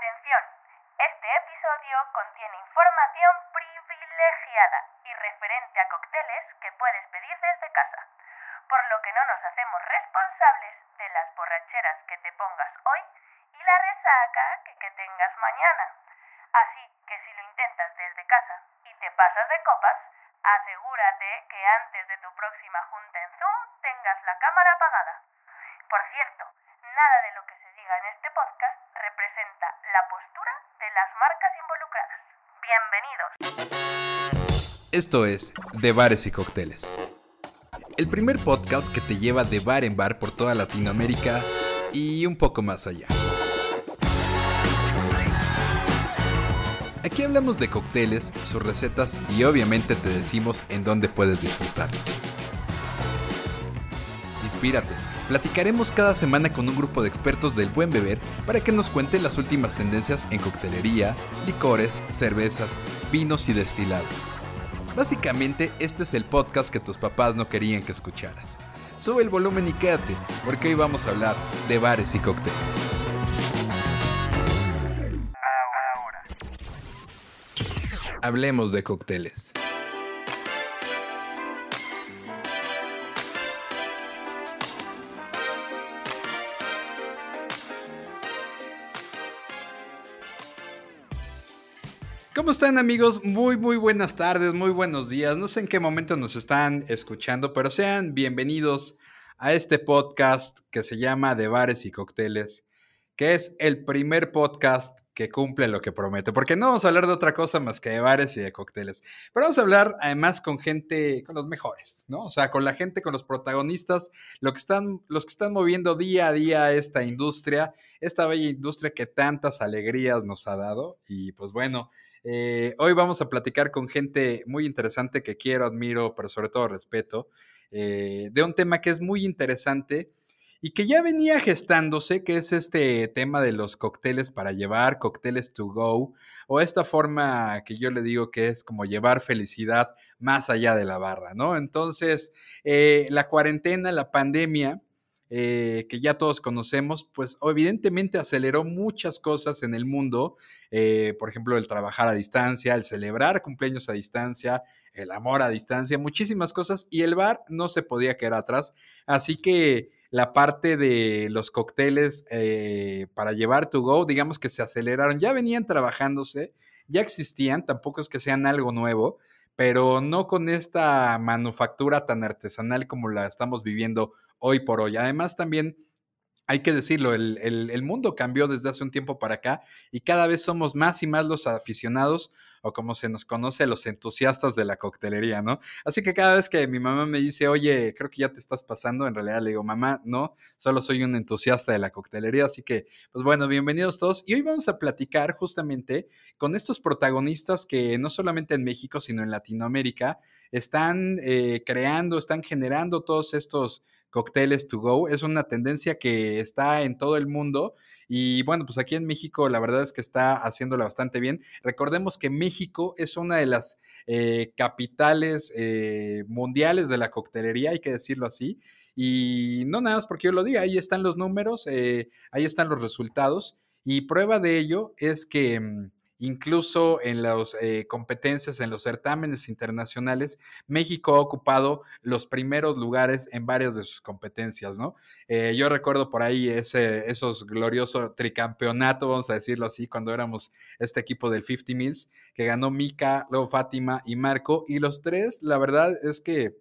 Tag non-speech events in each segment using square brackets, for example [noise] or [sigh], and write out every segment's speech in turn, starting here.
Atención, este episodio contiene información privilegiada y referente a cócteles que puedes pedir desde casa, por lo que no nos hacemos responsables de las borracheras que te pongas hoy y la resaca que, tengas mañana. Así que si lo intentas desde casa y te pasas de copas, asegúrate que antes de tu próxima junta en Zoom tengas la cámara apagada. Por cierto, nada de lo que se diga en este podcast representa la postura de las marcas involucradas. Bienvenidos. Esto es De Bares y Cócteles. El primer podcast que te lleva de bar en bar por toda Latinoamérica y un poco más allá. Aquí hablamos de cócteles, sus recetas y obviamente te decimos en dónde puedes disfrutarlos. Inspírate. Platicaremos cada semana con un grupo de expertos del buen beber para que nos cuenten las últimas tendencias en coctelería, licores, cervezas, vinos y destilados. Básicamente, este es el podcast que tus papás no querían que escucharas. Sube el volumen y quédate, porque hoy vamos a hablar de bares y cócteles. Hablemos de cócteles. ¿Cómo están amigos? Muy muy buenas tardes, muy buenos días. No sé en qué momento nos están escuchando, pero sean bienvenidos a este podcast que se llama De Bares y Cócteles, que es el primer podcast que cumple lo que promete, porque no vamos a hablar de otra cosa más que de bares y de cócteles, pero vamos a hablar además con gente, con los mejores, ¿no? O sea, con la gente, con los protagonistas, lo que están, los que están moviendo día a día esta industria, esta bella industria que tantas alegrías nos ha dado, y pues bueno, eh, hoy vamos a platicar con gente muy interesante que quiero, admiro, pero sobre todo respeto, eh, de un tema que es muy interesante y que ya venía gestándose, que es este tema de los cócteles para llevar, cócteles to go, o esta forma que yo le digo que es como llevar felicidad más allá de la barra, ¿no? Entonces, eh, la cuarentena, la pandemia, eh, que ya todos conocemos, pues evidentemente aceleró muchas cosas en el mundo, eh, por ejemplo, el trabajar a distancia, el celebrar cumpleaños a distancia, el amor a distancia, muchísimas cosas, y el bar no se podía quedar atrás, así que la parte de los cócteles eh, para llevar to go, digamos que se aceleraron, ya venían trabajándose, ya existían, tampoco es que sean algo nuevo, pero no con esta manufactura tan artesanal como la estamos viviendo hoy por hoy. Además, también hay que decirlo, el, mundo cambió desde hace un tiempo para acá y cada vez somos más y más los aficionados o como se nos conoce, los entusiastas de la coctelería, ¿no? Así que cada vez que mi mamá me dice, oye, creo que ya te estás pasando, en realidad le digo, mamá, no, solo soy un entusiasta de la coctelería, así que, pues bueno, bienvenidos todos. Y hoy vamos a platicar justamente con estos protagonistas que no solamente en México, sino en Latinoamérica, están eh, creando, están generando todos estos cócteles to go. Es una tendencia que está en todo el mundo y bueno, pues aquí en México la verdad es que está haciéndola bastante bien. Recordemos que México es una de las eh, capitales eh, mundiales de la coctelería, hay que decirlo así. Y no nada más porque yo lo diga, ahí están los números, eh, ahí están los resultados. Y prueba de ello es que mm, Incluso en las eh, competencias, en los certámenes internacionales, México ha ocupado los primeros lugares en varias de sus competencias, ¿no? Eh, yo recuerdo por ahí ese, esos gloriosos tricampeonatos, vamos a decirlo así, cuando éramos este equipo del 50 Mills, que ganó Mika, luego Fátima y Marco, y los tres, la verdad es que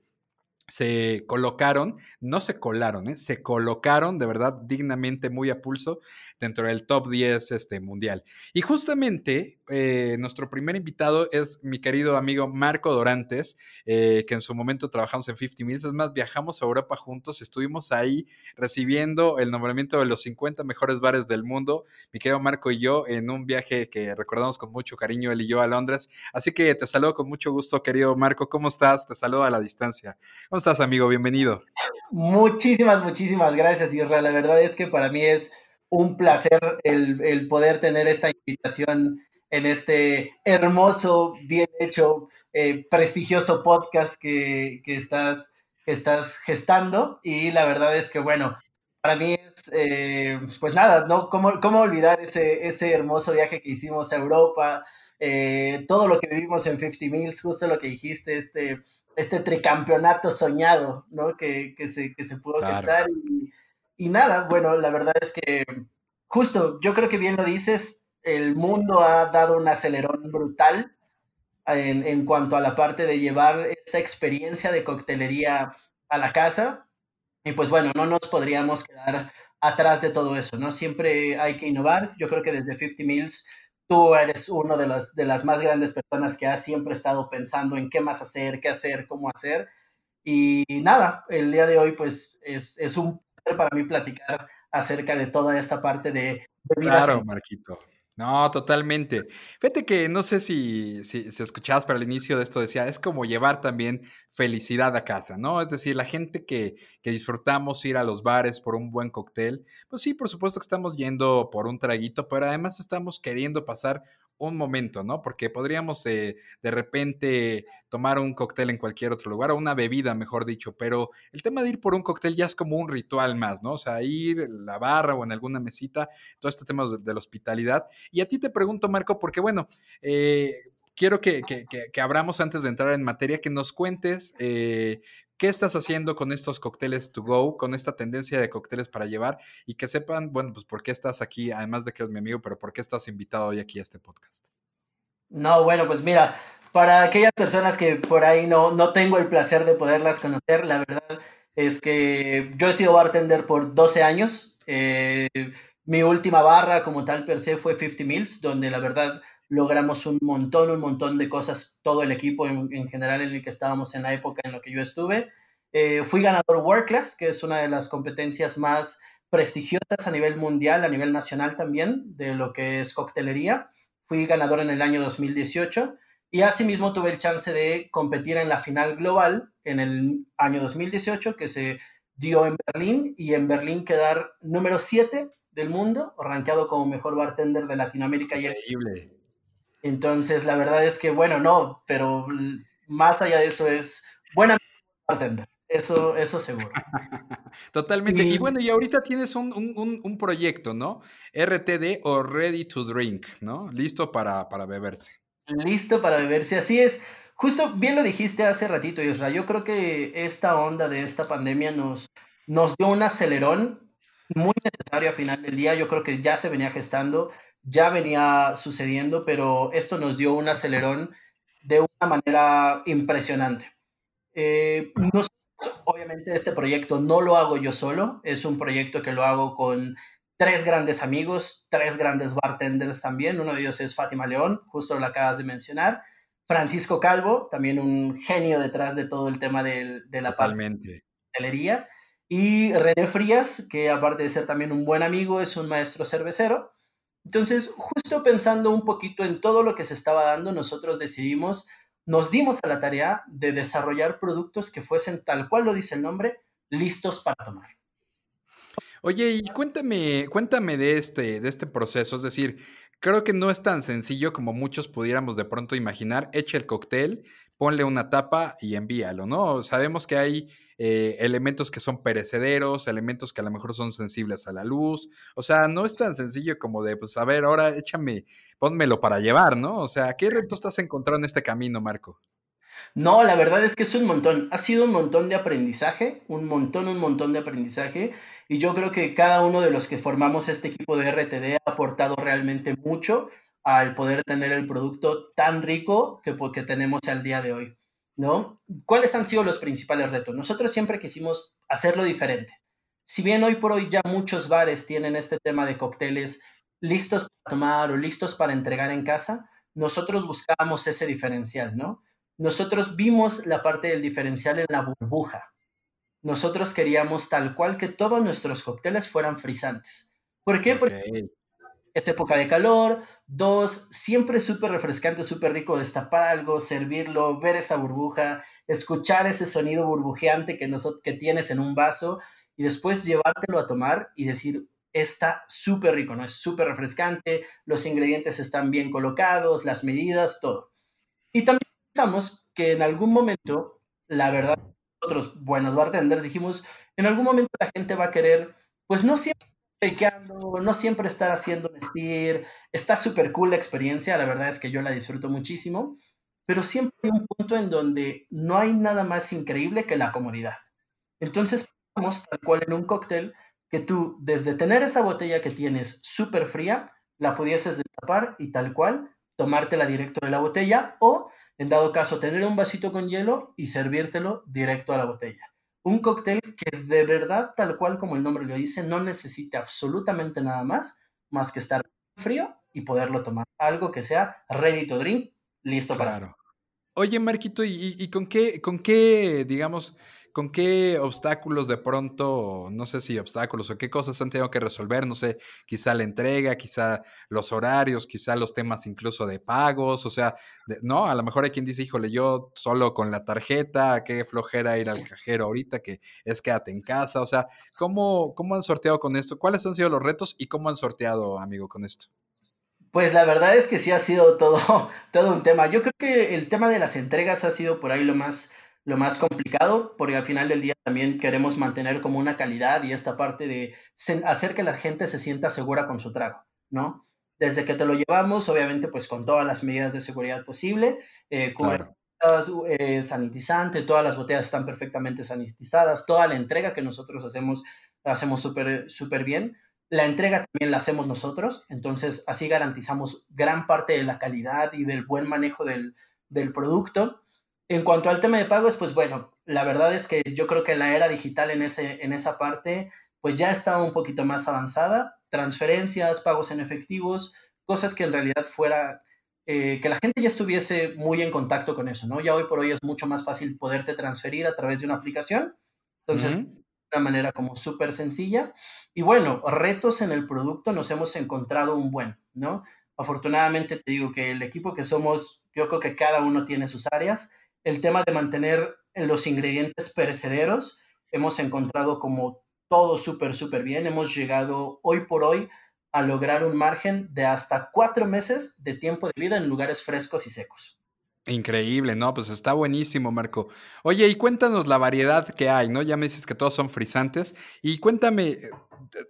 se colocaron, no se colaron, ¿eh? se colocaron de verdad dignamente, muy a pulso dentro del top 10 este, mundial. Y justamente eh, nuestro primer invitado es mi querido amigo Marco Dorantes, eh, que en su momento trabajamos en 50 Minutes, es más, viajamos a Europa juntos, estuvimos ahí recibiendo el nombramiento de los 50 mejores bares del mundo, mi querido Marco y yo, en un viaje que recordamos con mucho cariño él y yo a Londres. Así que te saludo con mucho gusto, querido Marco, ¿cómo estás? Te saludo a la distancia estás, amigo? Bienvenido. Muchísimas, muchísimas gracias, Israel. La verdad es que para mí es un placer el, poder tener esta invitación en este hermoso, bien hecho, eh, prestigioso podcast que, estás, estás gestando. Y la verdad es que, bueno, para mí es, eh, pues nada, ¿no? ¿Cómo, cómo olvidar ese, ese hermoso viaje que hicimos a Europa? Eh, todo lo que vivimos en 50 Mills, justo lo que dijiste, este, este tricampeonato soñado, ¿no? Que, que, se, que se pudo gestar. Y, y nada, bueno, la verdad es que justo, yo creo que bien lo dices, el mundo ha dado un acelerón brutal en, en, cuanto a la parte de llevar esta experiencia de coctelería a la casa. Y pues bueno, no nos podríamos quedar atrás de todo eso, ¿no? Siempre hay que innovar. Yo creo que desde 50 Mills tú eres uno de las, de las más grandes personas que ha siempre estado pensando en qué más hacer, qué hacer, cómo hacer. Y nada, el día de hoy pues es, es un placer para mí platicar acerca de toda esta parte de... Claro, Marquito. No, totalmente. Fíjate que no sé si, si, si, escuchabas para el inicio de esto, decía, es como llevar también felicidad a casa, ¿no? Es decir, la gente que, que, disfrutamos ir a los bares por un buen cóctel, pues sí, por supuesto que estamos yendo por un traguito, pero además estamos queriendo pasar un momento, ¿no? Porque podríamos eh, de repente tomar un cóctel en cualquier otro lugar o una bebida, mejor dicho, pero el tema de ir por un cóctel ya es como un ritual más, ¿no? O sea, ir en la barra o en alguna mesita, todo este tema de, la hospitalidad. Y a ti te pregunto, Marco, porque bueno, eh, quiero que, que, que, que, abramos antes de entrar en materia, que nos cuentes eh, qué estás haciendo con estos cócteles to go, con esta tendencia de cócteles para llevar y que sepan, bueno, pues por qué estás aquí, además de que eres mi amigo, pero por qué estás invitado hoy aquí a este podcast. No, bueno, pues mira, para aquellas personas que por ahí no, no tengo el placer de poderlas conocer, la verdad es que yo he sido bartender por 12 años. Eh, mi última barra como tal per se fue 50 Mills, donde la verdad logramos un montón, un montón de cosas, todo el equipo en, en general en el que estábamos en la época en la que yo estuve. Eh, fui ganador World Class, que es una de las competencias más prestigiosas a nivel mundial, a nivel nacional también, de lo que es coctelería. Fui ganador en el año 2018 y asimismo tuve el chance de competir en la final global en el año 2018 que se dio en Berlín y en Berlín quedar número 7 del mundo, rankeado como mejor bartender de Latinoamérica. Increíble. Entonces, la verdad es que, bueno, no, pero más allá de eso es buena bartender. Eso, eso seguro. [laughs] Totalmente. Y, y, bueno, y ahorita tienes un, un, un, proyecto, ¿no? RTD o Ready to Drink, ¿no? Listo para, para beberse. Listo para beberse, así es. Justo bien lo dijiste hace ratito, Isra. Yo creo que esta onda de esta pandemia nos, nos dio un acelerón muy necesario a final del día. Yo creo que ya se venía gestando ya venía sucediendo, pero esto nos dio un acelerón de una manera impresionante. Eh, nosotros, obviamente, este proyecto no lo hago yo solo, es un proyecto que lo hago con tres grandes amigos, tres grandes bartenders también. Uno de ellos es Fátima León, justo lo acabas de mencionar. Francisco Calvo, también un genio detrás de todo el tema de, de la hotelería. Y René Frías, que aparte de ser también un buen amigo, es un maestro cervecero. Entonces, justo pensando un poquito en todo lo que se estaba dando, nosotros decidimos, nos dimos a la tarea de desarrollar productos que fuesen, tal cual lo dice el nombre, listos para tomar. Oye, y cuéntame, cuéntame de este, de este proceso, es decir, creo que no es tan sencillo como muchos pudiéramos de pronto imaginar. Echa el cóctel, ponle una tapa y envíalo, ¿no? Sabemos que hay eh, elementos que son perecederos, elementos que a lo mejor son sensibles a la luz. O sea, no es tan sencillo como de, pues, a ver, ahora échame, pónmelo para llevar, ¿no? O sea, ¿qué retos has encontrado en este camino, Marco? No, la verdad es que es un montón. Ha sido un montón de aprendizaje, un montón, un montón de aprendizaje. Y yo creo que cada uno de los que formamos este equipo de RTD ha aportado realmente mucho al poder tener el producto tan rico que, que tenemos al día de hoy. ¿No? ¿Cuáles han sido los principales retos? Nosotros siempre quisimos hacerlo diferente. Si bien hoy por hoy ya muchos bares tienen este tema de cócteles listos para tomar o listos para entregar en casa, nosotros buscábamos ese diferencial, ¿no? Nosotros vimos la parte del diferencial en la burbuja. Nosotros queríamos tal cual que todos nuestros cócteles fueran frisantes. ¿Por qué? Porque es época de calor. Dos, siempre súper refrescante, súper rico destapar algo, servirlo, ver esa burbuja, escuchar ese sonido burbujeante que, que tienes en un vaso y después llevártelo a tomar y decir, está súper rico, ¿no? Es súper refrescante, los ingredientes están bien colocados, las medidas, todo. Y también pensamos que en algún momento, la verdad, nosotros buenos bartenders dijimos, en algún momento la gente va a querer pues no siempre no siempre estar haciendo vestir, está súper cool la experiencia, la verdad es que yo la disfruto muchísimo, pero siempre hay un punto en donde no hay nada más increíble que la comodidad. Entonces, vamos tal cual en un cóctel que tú, desde tener esa botella que tienes súper fría, la pudieses destapar y tal cual, tomártela directo de la botella o, en dado caso, tener un vasito con hielo y servírtelo directo a la botella. Un cóctel que de verdad, tal cual como el nombre lo dice, no necesita absolutamente nada más más que estar frío y poderlo tomar. Algo que sea ready to drink, listo para. Oye, Marquito, ¿y, y con qué, con qué, digamos, ¿Con qué obstáculos de pronto, no sé si obstáculos o qué cosas han tenido que resolver? No sé, quizá la entrega, quizá los horarios, quizá los temas incluso de pagos, o sea, no, a lo mejor hay quien dice, híjole, yo solo con la tarjeta, qué flojera ir al cajero ahorita, que es quédate en casa, o sea, ¿cómo, cómo han sorteado con esto? ¿Cuáles han sido los retos y cómo han sorteado, amigo, con esto? Pues la verdad es que sí ha sido todo, [laughs] todo un tema. Yo creo que el tema de las entregas ha sido por ahí lo más lo más complicado, porque al final del día también queremos mantener como una calidad y esta parte de hacer que la gente se sienta segura con su trago, ¿no? Desde que te lo llevamos, obviamente, pues con todas las medidas de seguridad posible, eh, eh, sanitizante, todas las botellas están perfectamente sanitizadas, toda la entrega que nosotros hacemos, la hacemos súper súper bien. La entrega también la hacemos nosotros, entonces así garantizamos gran parte de la calidad y del buen manejo del, del producto. En cuanto al tema de pagos, pues bueno, la verdad es que yo creo que la era digital en, ese, en esa parte, pues ya estaba un poquito más avanzada. Transferencias, pagos en efectivos, cosas que en realidad fuera, eh, que la gente ya estuviese muy en contacto con eso, ¿no? Ya hoy por hoy es mucho más fácil poderte transferir a través de una aplicación. Entonces, de una manera como súper sencilla. Y bueno, retos en el producto nos hemos encontrado un buen, ¿no? Afortunadamente te digo que el equipo que somos, yo creo que cada uno tiene sus áreas el tema de mantener los ingredientes perecederos, hemos encontrado como todo súper, súper bien. Hemos llegado hoy por hoy a lograr un margen de hasta cuatro meses de tiempo de vida en lugares frescos y secos. Increíble, ¿no? Pues está buenísimo, Marco. Oye, y cuéntanos la variedad que hay, ¿no? Ya me dices que todos son frisantes. Y cuéntame eh,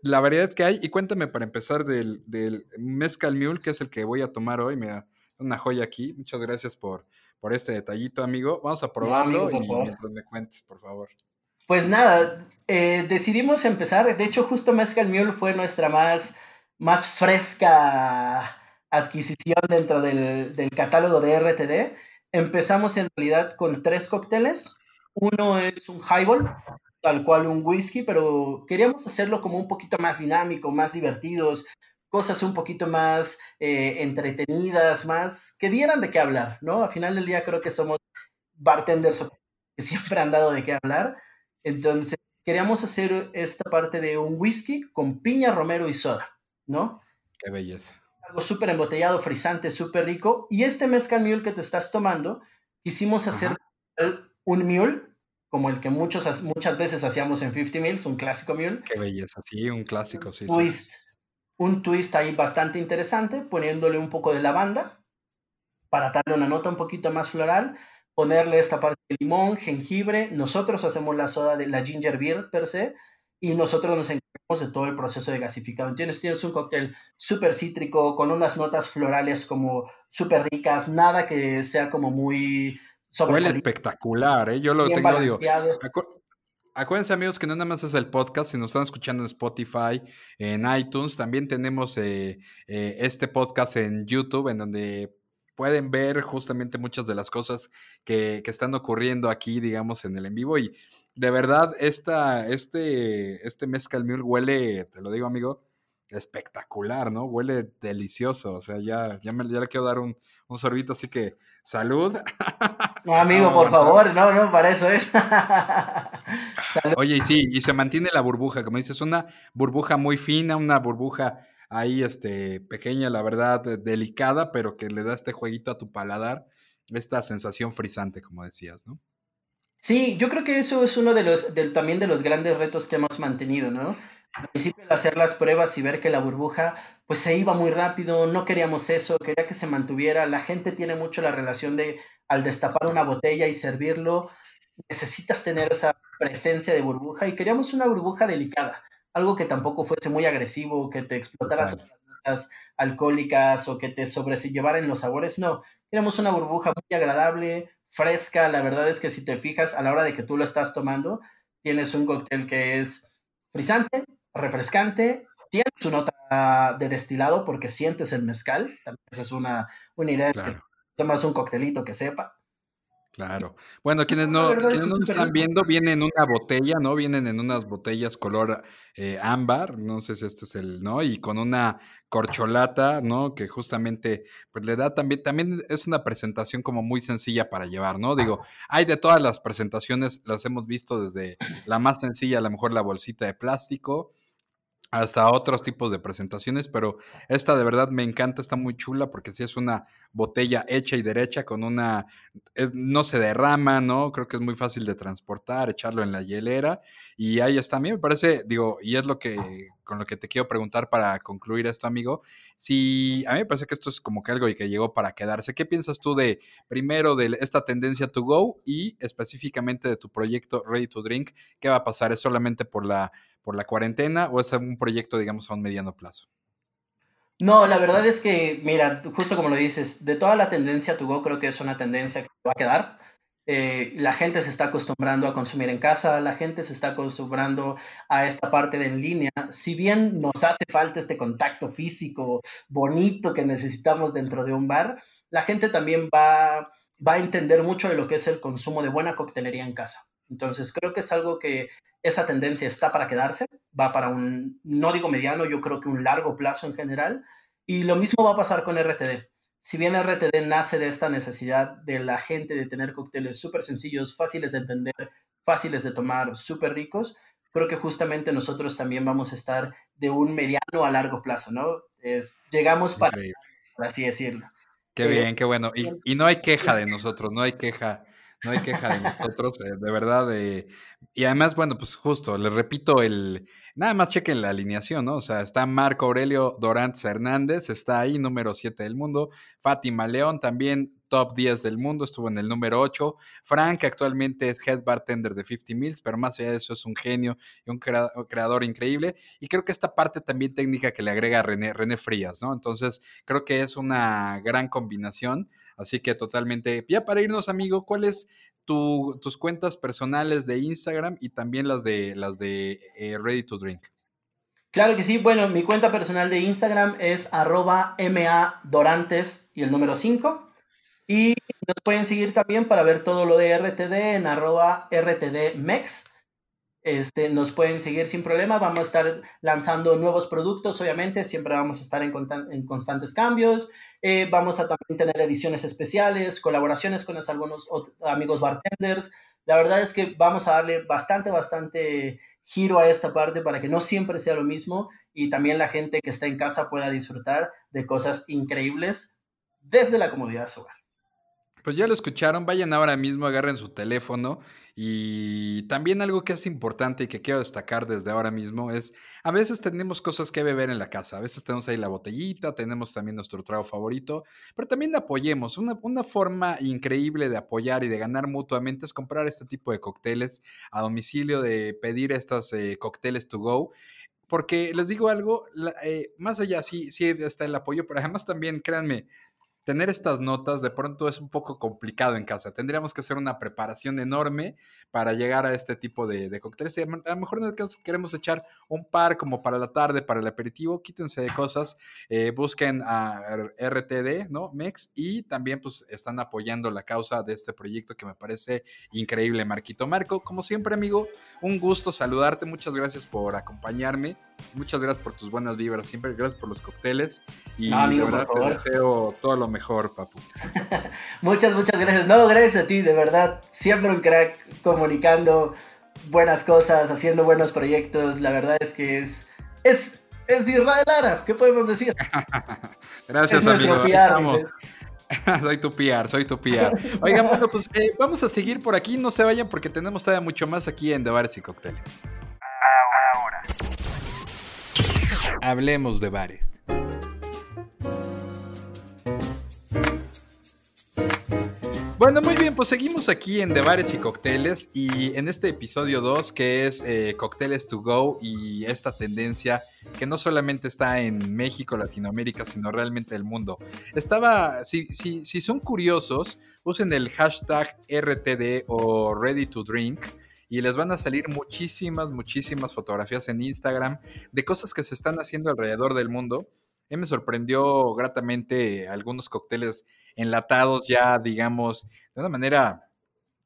la variedad que hay y cuéntame para empezar del, del Mezcal que es el que voy a tomar hoy. Mira, una joya aquí. Muchas gracias por, por este detallito, amigo. Vamos a probarlo y mientras me cuentes, por favor. Pues nada, eh, decidimos empezar. De hecho, justo Mezcal Mule fue nuestra más, más fresca adquisición dentro del, del catálogo de RTD. Empezamos en realidad con tres cócteles. Uno es un highball, tal cual un whisky, pero queríamos hacerlo como un poquito más dinámico, más divertidos, cosas un poquito más eh, entretenidas, más que dieran de qué hablar, ¿no? A final del día creo que somos bartenders [laughs] que siempre han dado de qué hablar. Entonces, queríamos hacer esta parte de un whisky con piña, romero y soda, ¿no? Qué belleza. Algo súper embotellado, frisante, súper rico. Y este mezcal mule que te estás tomando, quisimos hacer un mule como el que muchos, muchas veces hacíamos en 50 Mills, un clásico mule. Qué belleza, sí, un clásico, sí. Pues, un twist ahí bastante interesante, poniéndole un poco de lavanda para darle una nota un poquito más floral, ponerle esta parte de limón, jengibre, nosotros hacemos la soda de la ginger beer per se y nosotros nos encargamos de todo el proceso de gasificado. Entonces tienes un cóctel súper cítrico, con unas notas florales como súper ricas, nada que sea como muy... Huele espectacular, ¿eh? Yo lo tengo, digo, Acuérdense amigos que no nada más es el podcast, si nos están escuchando en Spotify, en iTunes, también tenemos eh, eh, este podcast en YouTube, en donde pueden ver justamente muchas de las cosas que, que, están ocurriendo aquí, digamos, en el en vivo. Y de verdad, esta, este, este Mezcal Mule huele, te lo digo amigo, espectacular, ¿no? Huele delicioso. O sea, ya, ya, me, ya le quiero dar un, un sorbito, así que salud. No, amigo, por favor, no, no, para eso es. [laughs] Oye, y sí, y se mantiene la burbuja, como dices, una burbuja muy fina, una burbuja ahí, este, pequeña, la verdad, delicada, pero que le da este jueguito a tu paladar, esta sensación frisante, como decías, ¿no? Sí, yo creo que eso es uno de los, del, también de los grandes retos que hemos mantenido, ¿no? Al principio de hacer las pruebas y ver que la burbuja pues se iba muy rápido, no queríamos eso, quería que se mantuviera. La gente tiene mucho la relación de al destapar una botella y servirlo, necesitas tener esa presencia de burbuja y queríamos una burbuja delicada, algo que tampoco fuese muy agresivo, que te explotara las alcohólicas o que te sobrellevaran los sabores, no, queremos una burbuja muy agradable, fresca, la verdad es que si te fijas a la hora de que tú lo estás tomando, tienes un cóctel que es frisante, refrescante, tiene su nota de destilado porque sientes el mezcal, también esa es una, una idea de que tomas un coctelito que sepa. Claro. Bueno, quienes no, quienes no están viendo, vienen en una botella, ¿no? Vienen en unas botellas color eh, ámbar, no sé si este es el, ¿no? Y con una corcholata, ¿no? Que justamente, pues le da también, también es una presentación como muy sencilla para llevar, ¿no? Digo, hay de todas las presentaciones, las hemos visto desde la más sencilla, a lo mejor la bolsita de plástico, hasta otros tipos de presentaciones, pero esta de verdad me encanta, está muy chula porque sí es una botella hecha y derecha con una, no se derrama, ¿no? Creo que es muy fácil de transportar, echarlo en la hielera y ahí está. A mí me parece, digo, y es lo que, con lo que te quiero preguntar para concluir esto, amigo, si a mí me parece que esto es como que algo y que llegó para quedarse. ¿Qué piensas tú de, primero, de esta tendencia to go y específicamente de tu proyecto Ready to Drink? ¿Qué va a pasar? ¿Es solamente por la por la cuarentena o es un proyecto, digamos, a un mediano plazo? No, la verdad es que, mira, justo como lo dices, de toda la tendencia to go, creo que es una tendencia que va a quedar. Eh, la gente se está acostumbrando a consumir en casa, la gente se está acostumbrando a esta parte de en línea. Si bien nos hace falta este contacto físico bonito que necesitamos dentro de un bar, la gente también va, va a entender mucho de lo que es el consumo de buena coctelería en casa. Entonces, creo que es algo que esa tendencia está para quedarse, va para un, no digo mediano, yo creo que un largo plazo en general. Y lo mismo va a pasar con RTD. Si bien RTD nace de esta necesidad de la gente de tener cócteles súper sencillos, fáciles de entender, fáciles de tomar, súper ricos, creo que justamente nosotros también vamos a estar de un mediano a largo plazo, ¿no? Es, llegamos para, por así decirlo. Qué eh, bien, qué bueno. Y, y no hay queja de nosotros, no hay queja no hay queja de nosotros, eh, de verdad. Eh, y además, bueno, pues justo, les repito, el nada más chequen la alineación, ¿no? O sea, está Marco Aurelio Dorantes Hernández, está ahí, número 7 del mundo. Fátima León, también top 10 del mundo, estuvo en el número 8. Frank actualmente es head bartender de 50 Mills, pero más allá de eso es un genio y un creador increíble. Y creo que esta parte también técnica que le agrega René, René Frías, ¿no? Entonces, creo que es una gran combinación. Así que totalmente. Ya para irnos, amigo, ¿cuáles tus cuentas personales de Instagram y también las de las de eh, Ready to Drink? Claro que sí. Bueno, mi cuenta personal de Instagram es arroba MADorantes y el número 5. Y nos pueden seguir también para ver todo lo de RTD en arroba RTDMex. Este, nos pueden seguir sin problema. Vamos a estar lanzando nuevos productos, obviamente. Siempre vamos a estar en, en constantes cambios. Eh, vamos a también tener ediciones especiales, colaboraciones con algunos amigos bartenders. La verdad es que vamos a darle bastante, bastante giro a esta parte para que no siempre sea lo mismo y también la gente que está en casa pueda disfrutar de cosas increíbles desde la comodidad de su hogar. Pues ya lo escucharon, vayan ahora mismo, agarren su teléfono y también algo que es importante y que quiero destacar desde ahora mismo es, a veces tenemos cosas que beber en la casa, a veces tenemos ahí la botellita, tenemos también nuestro trago favorito, pero también apoyemos. Una, una forma increíble de apoyar y de ganar mutuamente es comprar este tipo de cócteles a domicilio, de pedir estos eh, cócteles to go. Porque les digo algo, eh, más allá sí, sí está el apoyo, pero además también, créanme, tener estas notas de pronto es un poco complicado en casa. Tendríamos que hacer una preparación enorme para llegar a este tipo de, cócteles. a lo mejor en el caso queremos echar un par como para la tarde, para el aperitivo, quítense de cosas, eh, busquen a RTD, ¿no? MEX y también pues están apoyando la causa de este proyecto que me parece increíble, Marquito. Marco, como siempre, amigo, un gusto saludarte. Muchas gracias por acompañarme. Muchas gracias por tus buenas vibras, siempre gracias por los cócteles y de verdad te deseo todo lo mejor, papu. [laughs] muchas, muchas gracias. No, gracias a ti, de verdad, siempre un crack comunicando buenas cosas, haciendo buenos proyectos. La verdad es que es, es, es Israel Ara, ¿qué podemos decir? [laughs] gracias, amigo. Estamos. [laughs] soy tu PR, soy tu PR. Oigan, bueno, pues eh, vamos a seguir por aquí, no se vayan porque tenemos todavía mucho más aquí en De Bares y Cócteles. Ahora. Hablemos de bares. Bueno, muy bien, pues seguimos aquí en De Bares y Cócteles y en este episodio 2 que es eh, Cócteles to Go y esta tendencia que no solamente está en México, Latinoamérica, sino realmente el mundo. Estaba, si, si, si son curiosos, usen el hashtag RTD o Ready to Drink y les van a salir muchísimas, muchísimas fotografías en Instagram de cosas que se están haciendo alrededor del mundo mí me sorprendió gratamente algunos cócteles enlatados ya, digamos, de una manera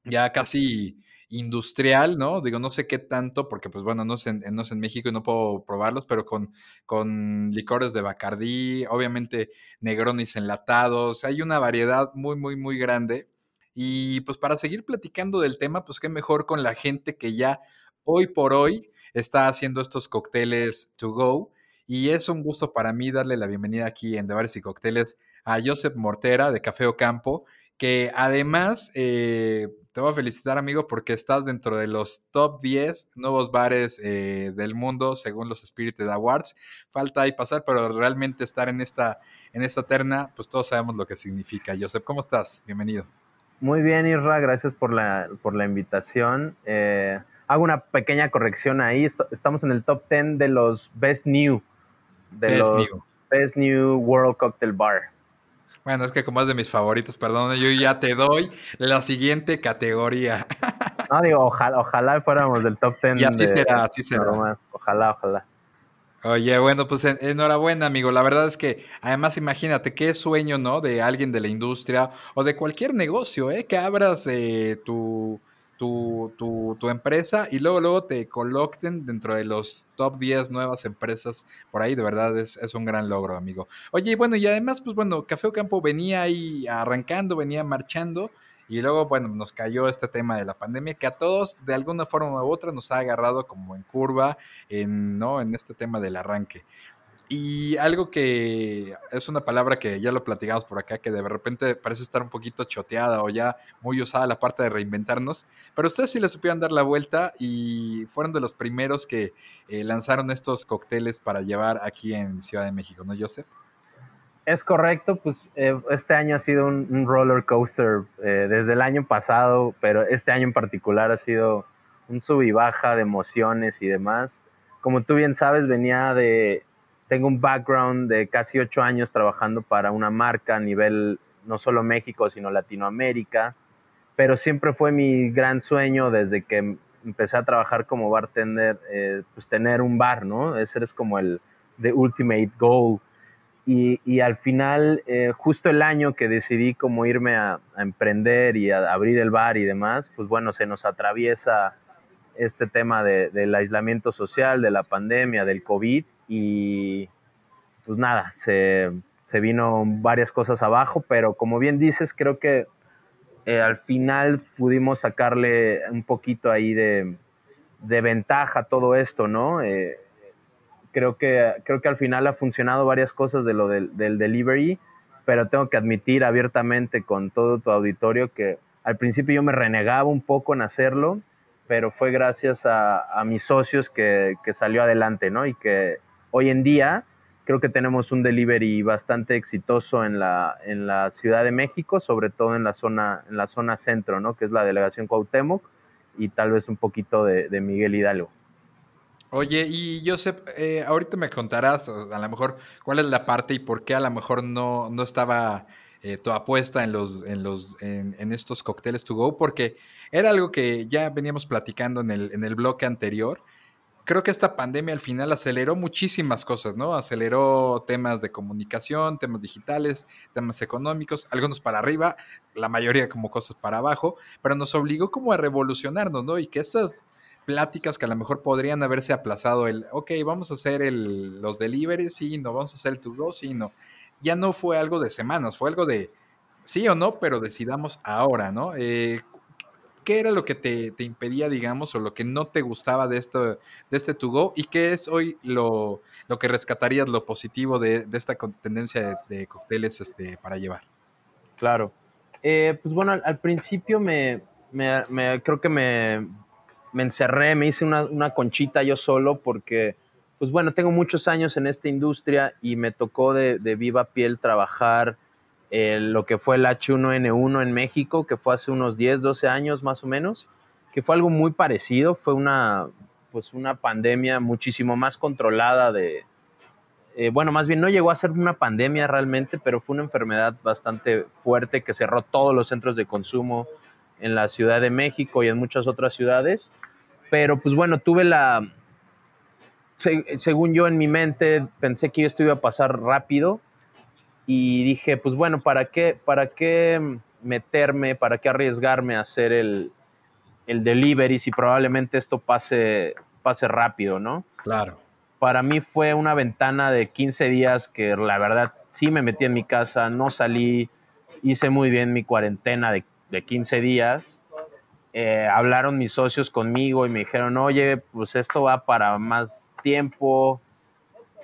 ya casi industrial, ¿no? Digo, no sé qué tanto, porque pues bueno, no sé, en, no en México y no puedo probarlos, pero con, con licores de Bacardí, obviamente negronis enlatados, hay una variedad muy, muy, muy grande. Y pues para seguir platicando del tema, pues qué mejor con la gente que ya hoy por hoy está haciendo estos cócteles to go y es un gusto para mí darle la bienvenida aquí en De Bares y Cócteles a Joseph Mortera de Café Ocampo, que además eh, te voy a felicitar, amigo, porque estás dentro de los top 10 nuevos bares eh, del mundo según los Spirited Awards. Falta ahí pasar, pero realmente estar en esta, en esta terna, pues todos sabemos lo que significa. Joseph, ¿cómo estás? Bienvenido. Muy bien, Irra, gracias por la, por la invitación. Eh, hago una pequeña corrección ahí. Estamos en el top 10 de los Best New de Best los New. Best New World Cocktail Bar. Bueno, es que como es de mis favoritos, perdón, yo ya te doy la siguiente categoría. [laughs] No, digo, ojalá, ojalá fuéramos del top 10. Y así será, así será. Ojalá, ojalá. Oye, bueno, pues enhorabuena, amigo. La verdad es que, además, imagínate qué sueño, ¿no? De alguien de la industria o de cualquier negocio, ¿eh? Que abras eh, tu, tu, tu, empresa y luego, luego te coloquen dentro de los top 10 nuevas empresas por ahí, de verdad es, es un gran logro, amigo. Oye, y bueno, y además, pues bueno, Café Ocampo venía ahí arrancando, venía marchando. Y luego, bueno, nos cayó este tema de la pandemia que a todos, de alguna forma u otra, nos ha agarrado como en curva en, ¿no? en este tema del arranque. Y algo que es una palabra que ya lo platicamos por acá, que de repente parece estar un poquito choteada o ya muy usada la parte de reinventarnos, pero ustedes sí le supieron dar la vuelta y fueron de los primeros que eh, lanzaron estos cócteles para llevar aquí en Ciudad de México, ¿no, Joseph? Es correcto, pues eh, este año ha sido un, roller coaster eh, desde el año pasado, pero este año en particular ha sido un sub y baja de emociones y demás. Como tú bien sabes, venía de tengo un background de casi ocho años trabajando para una marca a nivel no solo México, sino Latinoamérica, pero siempre fue mi gran sueño desde que empecé a trabajar como bartender, eh, pues tener un bar, ¿no? Ese es como el the ultimate goal. Y, al final, eh, justo el año que decidí como irme a, emprender y a, abrir el bar y demás, pues bueno, se nos atraviesa este tema de, del aislamiento social, de la pandemia, del COVID, y pues nada, se, vino varias cosas abajo, pero como bien dices, creo que eh, al final pudimos sacarle un poquito ahí de, ventaja a todo esto, ¿no? Eh, creo, que, creo que al final ha funcionado varias cosas de lo del, delivery, pero tengo que admitir abiertamente con todo tu auditorio que al principio yo me renegaba un poco en hacerlo, pero fue gracias a, a mis socios que, que, salió adelante, ¿no? Y que hoy en día creo que tenemos un delivery bastante exitoso en la, en la Ciudad de México, sobre todo en la zona, en la zona centro, ¿no? que es la delegación Cuauhtémoc y tal vez un poquito de, Miguel Hidalgo. Oye, y Joseph, eh, ahorita me contarás a lo mejor cuál es la parte y por qué a lo mejor no, no estaba eh, tu apuesta en, los, en, los, en, en, estos cócteles to go, porque era algo que ya veníamos platicando en el, en el bloque anterior creo que esta pandemia al final aceleró muchísimas cosas, ¿no? Aceleró temas de comunicación, temas digitales, temas económicos, algunos para arriba, la mayoría como cosas para abajo, pero nos obligó como a revolucionarnos, ¿no? Y que estas pláticas que a lo mejor podrían haberse aplazado, el, ok, vamos a hacer el, los deliveries, sí, no, vamos a hacer el to go, sí, no. Ya no fue algo de semanas, fue algo de sí o no, pero decidamos ahora, ¿no? Eh, ¿Qué era lo que te, impedía, digamos, o lo que no te gustaba de, esto, de este To Go? ¿Y qué es hoy lo, lo que rescatarías, lo positivo de, esta tendencia de, cócteles este, para llevar? Claro. Eh, pues bueno, al, principio me, me, creo que me, encerré, me hice una, una, conchita yo solo porque, pues bueno, tengo muchos años en esta industria y me tocó de, viva piel trabajar eh, lo que fue el H1N1 en México, que fue hace unos 10, 12 años más o menos, que fue algo muy parecido, fue una, pues una pandemia muchísimo más controlada de, eh, bueno, más bien no llegó a ser una pandemia realmente, pero fue una enfermedad bastante fuerte que cerró todos los centros de consumo en la Ciudad de México y en muchas otras ciudades. Pero pues bueno, tuve la, según yo en mi mente, pensé que esto iba a pasar rápido y dije, pues bueno, ¿para qué, para qué meterme, para qué arriesgarme a hacer el, el delivery si probablemente esto pase, pase rápido, ¿no? Claro. Para mí fue una ventana de 15 días que la verdad sí me metí en mi casa, no salí, hice muy bien mi cuarentena de, de 15 días. Eh, hablaron mis socios conmigo y me dijeron, oye, pues esto va para más tiempo,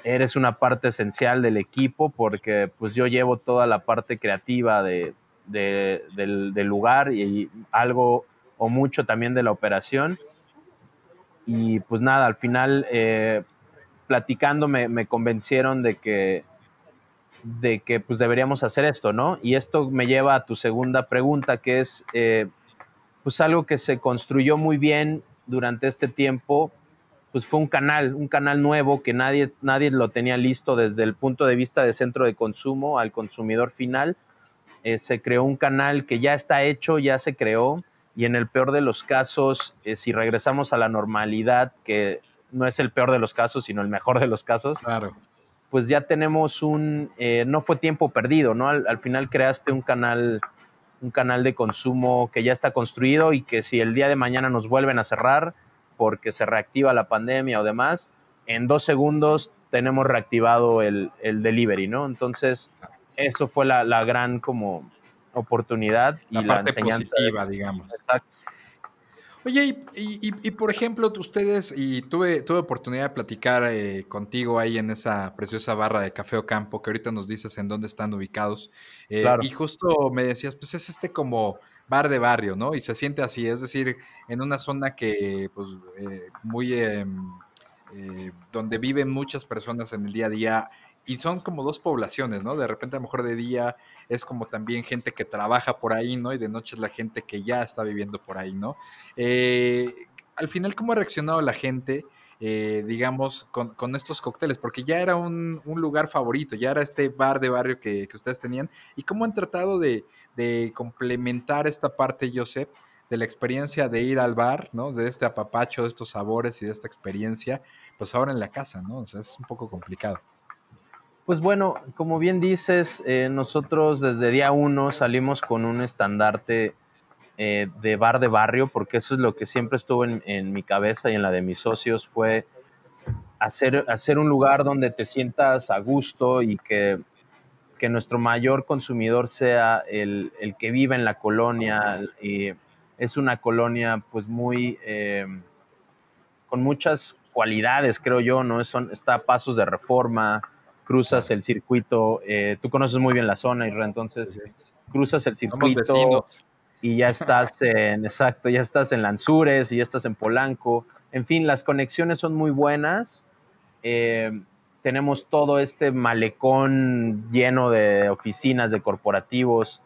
eres una parte esencial del equipo porque pues yo llevo toda la parte creativa de, del, lugar y algo o mucho también de la operación. Y pues nada, al final eh, platicando me, convencieron de que, de que pues deberíamos hacer esto, ¿no? Y esto me lleva a tu segunda pregunta, que es eh, pues algo que se construyó muy bien durante este tiempo, pues fue un canal, un canal nuevo que nadie, nadie lo tenía listo desde el punto de vista de centro de consumo al consumidor final. Eh, se creó un canal que ya está hecho, ya se creó, y en el peor de los casos, eh, si regresamos a la normalidad, que no es el peor de los casos, sino el mejor de los casos, claro. Pues ya tenemos un, eh, no fue tiempo perdido, ¿no? Al, final creaste un canal, un canal de consumo que ya está construido y que si el día de mañana nos vuelven a cerrar porque se reactiva la pandemia o demás, en dos segundos tenemos reactivado el, el delivery, ¿no? Entonces, eso fue la, la gran como oportunidad y la, parte positiva, digamos. Exacto. Oye, y, por ejemplo, ustedes, y tuve, tuve oportunidad de platicar eh, contigo ahí en esa preciosa barra de Café Ocampo, que ahorita nos dices en dónde están ubicados. Eh, y justo me decías, pues es este como bar de barrio, ¿no? Y se siente así, es decir, en una zona que, pues, eh, muy, em, donde viven muchas personas en el día a día y son como dos poblaciones, ¿no? De repente a lo mejor de día es como también gente que trabaja por ahí, ¿no? Y de noche es la gente que ya está viviendo por ahí, ¿no? Eh, al final, ¿cómo ha reaccionado la gente, eh, digamos, con, estos cócteles? Porque ya era un, lugar favorito, ya era este bar de barrio que, ustedes tenían. ¿Y cómo han tratado de, complementar esta parte, Joseph? de la experiencia de ir al bar, ¿no? De este apapacho, de estos sabores y de esta experiencia, pues ahora en la casa, ¿no? O sea, es un poco complicado. Pues bueno, como bien dices, eh, nosotros desde día uno salimos con un estandarte eh, de bar de barrio, porque eso es lo que siempre estuvo en, mi cabeza y en la de mis socios, fue hacer, hacer un lugar donde te sientas a gusto y que, nuestro mayor consumidor sea el, que vive en la colonia. Y es una colonia pues muy... Eh, con muchas cualidades, creo yo, ¿no? Está a pasos de reforma, cruzas el circuito, eh, tú conoces muy bien la zona, y entonces cruzas el circuito y ya estás en, exacto, ya estás en Lanzures y ya estás en Polanco. En fin, las conexiones son muy buenas. Eh, tenemos todo este malecón lleno de oficinas, de corporativos,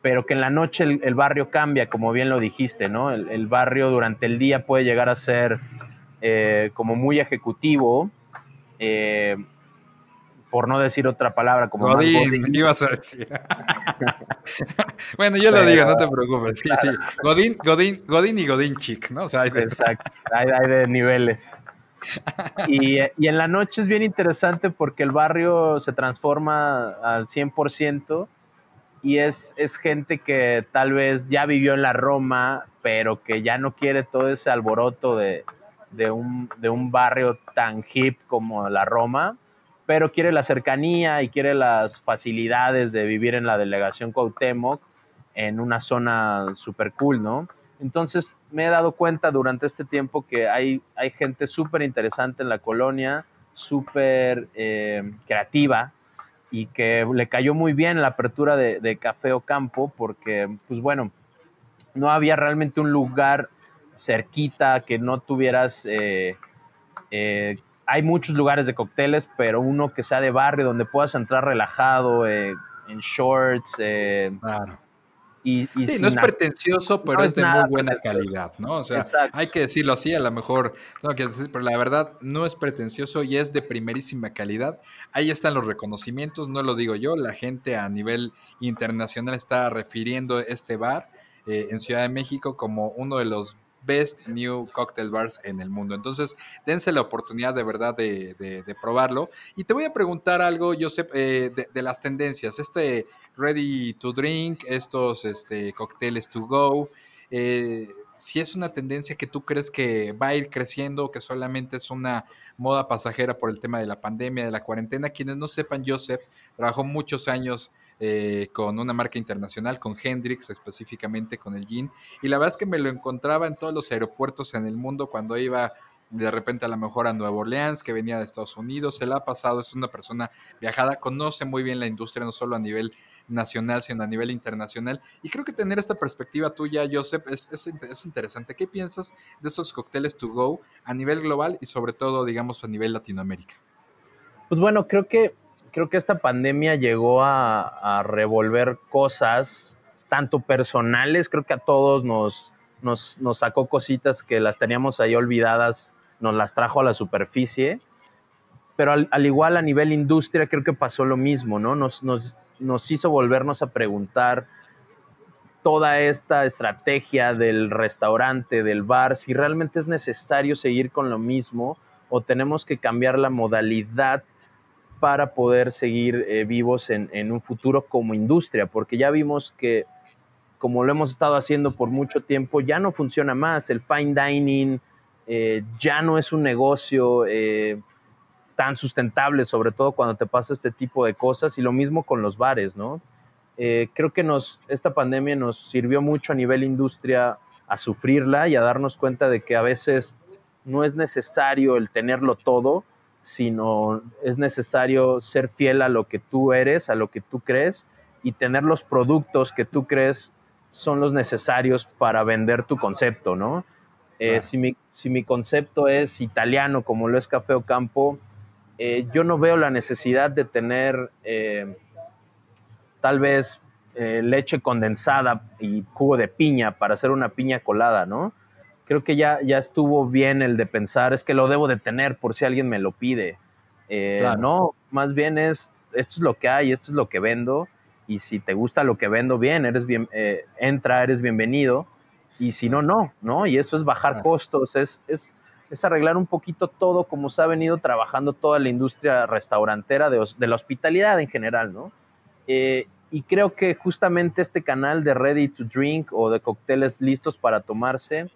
pero que en la noche el, barrio cambia, como bien lo dijiste, ¿no? El, barrio durante el día puede llegar a ser eh, como muy ejecutivo, por no decir otra palabra como Godín, ¿qué ibas a decir? [laughs] bueno, yo lo digo, no te preocupes. Sí, sí. Godín, Godín, Godín y Godín chic, ¿no? O sea, hay de... Exacto, hay, de niveles. Y, y, en la noche es bien interesante porque el barrio se transforma al 100% y es, es gente que tal vez ya vivió en la Roma, pero que ya no quiere todo ese alboroto de, de, un, de un barrio tan hip como la Roma pero quiere la cercanía y quiere las facilidades de vivir en la delegación Cuauhtémoc en una zona súper cool, ¿no? Entonces me he dado cuenta durante este tiempo que hay, hay gente súper interesante en la colonia, súper eh, creativa y que le cayó muy bien la apertura de, Café Ocampo porque, pues bueno, no había realmente un lugar cerquita que no tuvieras eh, eh, hay muchos lugares de cócteles, pero uno que sea de barrio, donde puedas entrar relajado, eh, shorts. Eh, claro. Y, sí, no es pretencioso, pero es, de muy buena calidad, ¿no? O sea, hay que decirlo así, a lo mejor, no que decir, pero la verdad no es pretencioso y es de primerísima calidad. Ahí están los reconocimientos, no lo digo yo, la gente a nivel internacional está refiriendo este bar eh, en Ciudad de México como uno de los Best New Cocktail Bars en el mundo. Entonces, dense la oportunidad de verdad de, probarlo. Y te voy a preguntar algo, Josep, eh, de, las tendencias. Este Ready to Drink, estos este, cócteles to go. Eh, si es una tendencia que tú crees que va a ir creciendo que solamente es una moda pasajera por el tema de la pandemia, de la cuarentena. Quienes no sepan, Joseph trabajó muchos años eh, con una marca internacional, con Hendrix específicamente, con el Gin. Y la verdad es que me lo encontraba en todos los aeropuertos en el mundo cuando iba de repente a lo mejor a Nueva Orleans, que venía de Estados Unidos, se la ha pasado, es una persona viajada, conoce muy bien la industria, no solo a nivel nacional, sino a nivel internacional. Y creo que tener esta perspectiva tuya, Joseph, es, es, interesante. ¿Qué piensas de esos cócteles to go a nivel global y sobre todo, digamos, a nivel Latinoamérica? Pues bueno, creo que creo que esta pandemia llegó a, revolver cosas, tanto personales, creo que a todos nos, nos, sacó cositas que las teníamos ahí olvidadas, nos las trajo a la superficie, pero al, igual a nivel industria creo que pasó lo mismo, ¿no? Nos, nos, nos hizo volvernos a preguntar toda esta estrategia del restaurante, del bar, si realmente es necesario seguir con lo mismo o tenemos que cambiar la modalidad para poder seguir eh, vivos en, un futuro como industria, porque ya vimos que, como lo hemos estado haciendo por mucho tiempo, ya no funciona más. El fine dining eh, ya no es un negocio eh, tan sustentable, sobre todo cuando te pasa este tipo de cosas, y lo mismo con los bares, ¿no? creo que nos, esta pandemia nos sirvió mucho a nivel industria a sufrirla y a darnos cuenta de que a veces no es necesario el tenerlo todo, sino es necesario ser fiel a lo que tú eres, a lo que tú crees y tener los productos que tú crees son los necesarios para vender tu concepto, ¿no? Eh, si, mi, concepto es italiano, como lo es Café Ocampo, eh, yo no veo la necesidad de tener eh, tal vez leche condensada y jugo de piña para hacer una piña colada, ¿no? Creo que ya, ya estuvo bien el de pensar, es que lo debo de tener por si alguien me lo pide. Eh, no, más bien es, esto es lo que hay, esto es lo que vendo, y si te gusta lo que vendo, bien, eres bien, eh, entra, eres bienvenido, y si no, no, ¿no? Y eso es bajar costos, es, es, es, arreglar un poquito todo como se ha venido trabajando toda la industria restaurantera de, de la hospitalidad en general, ¿no? Eh, y creo que justamente este canal de Ready to Drink o de cócteles listos para tomarse,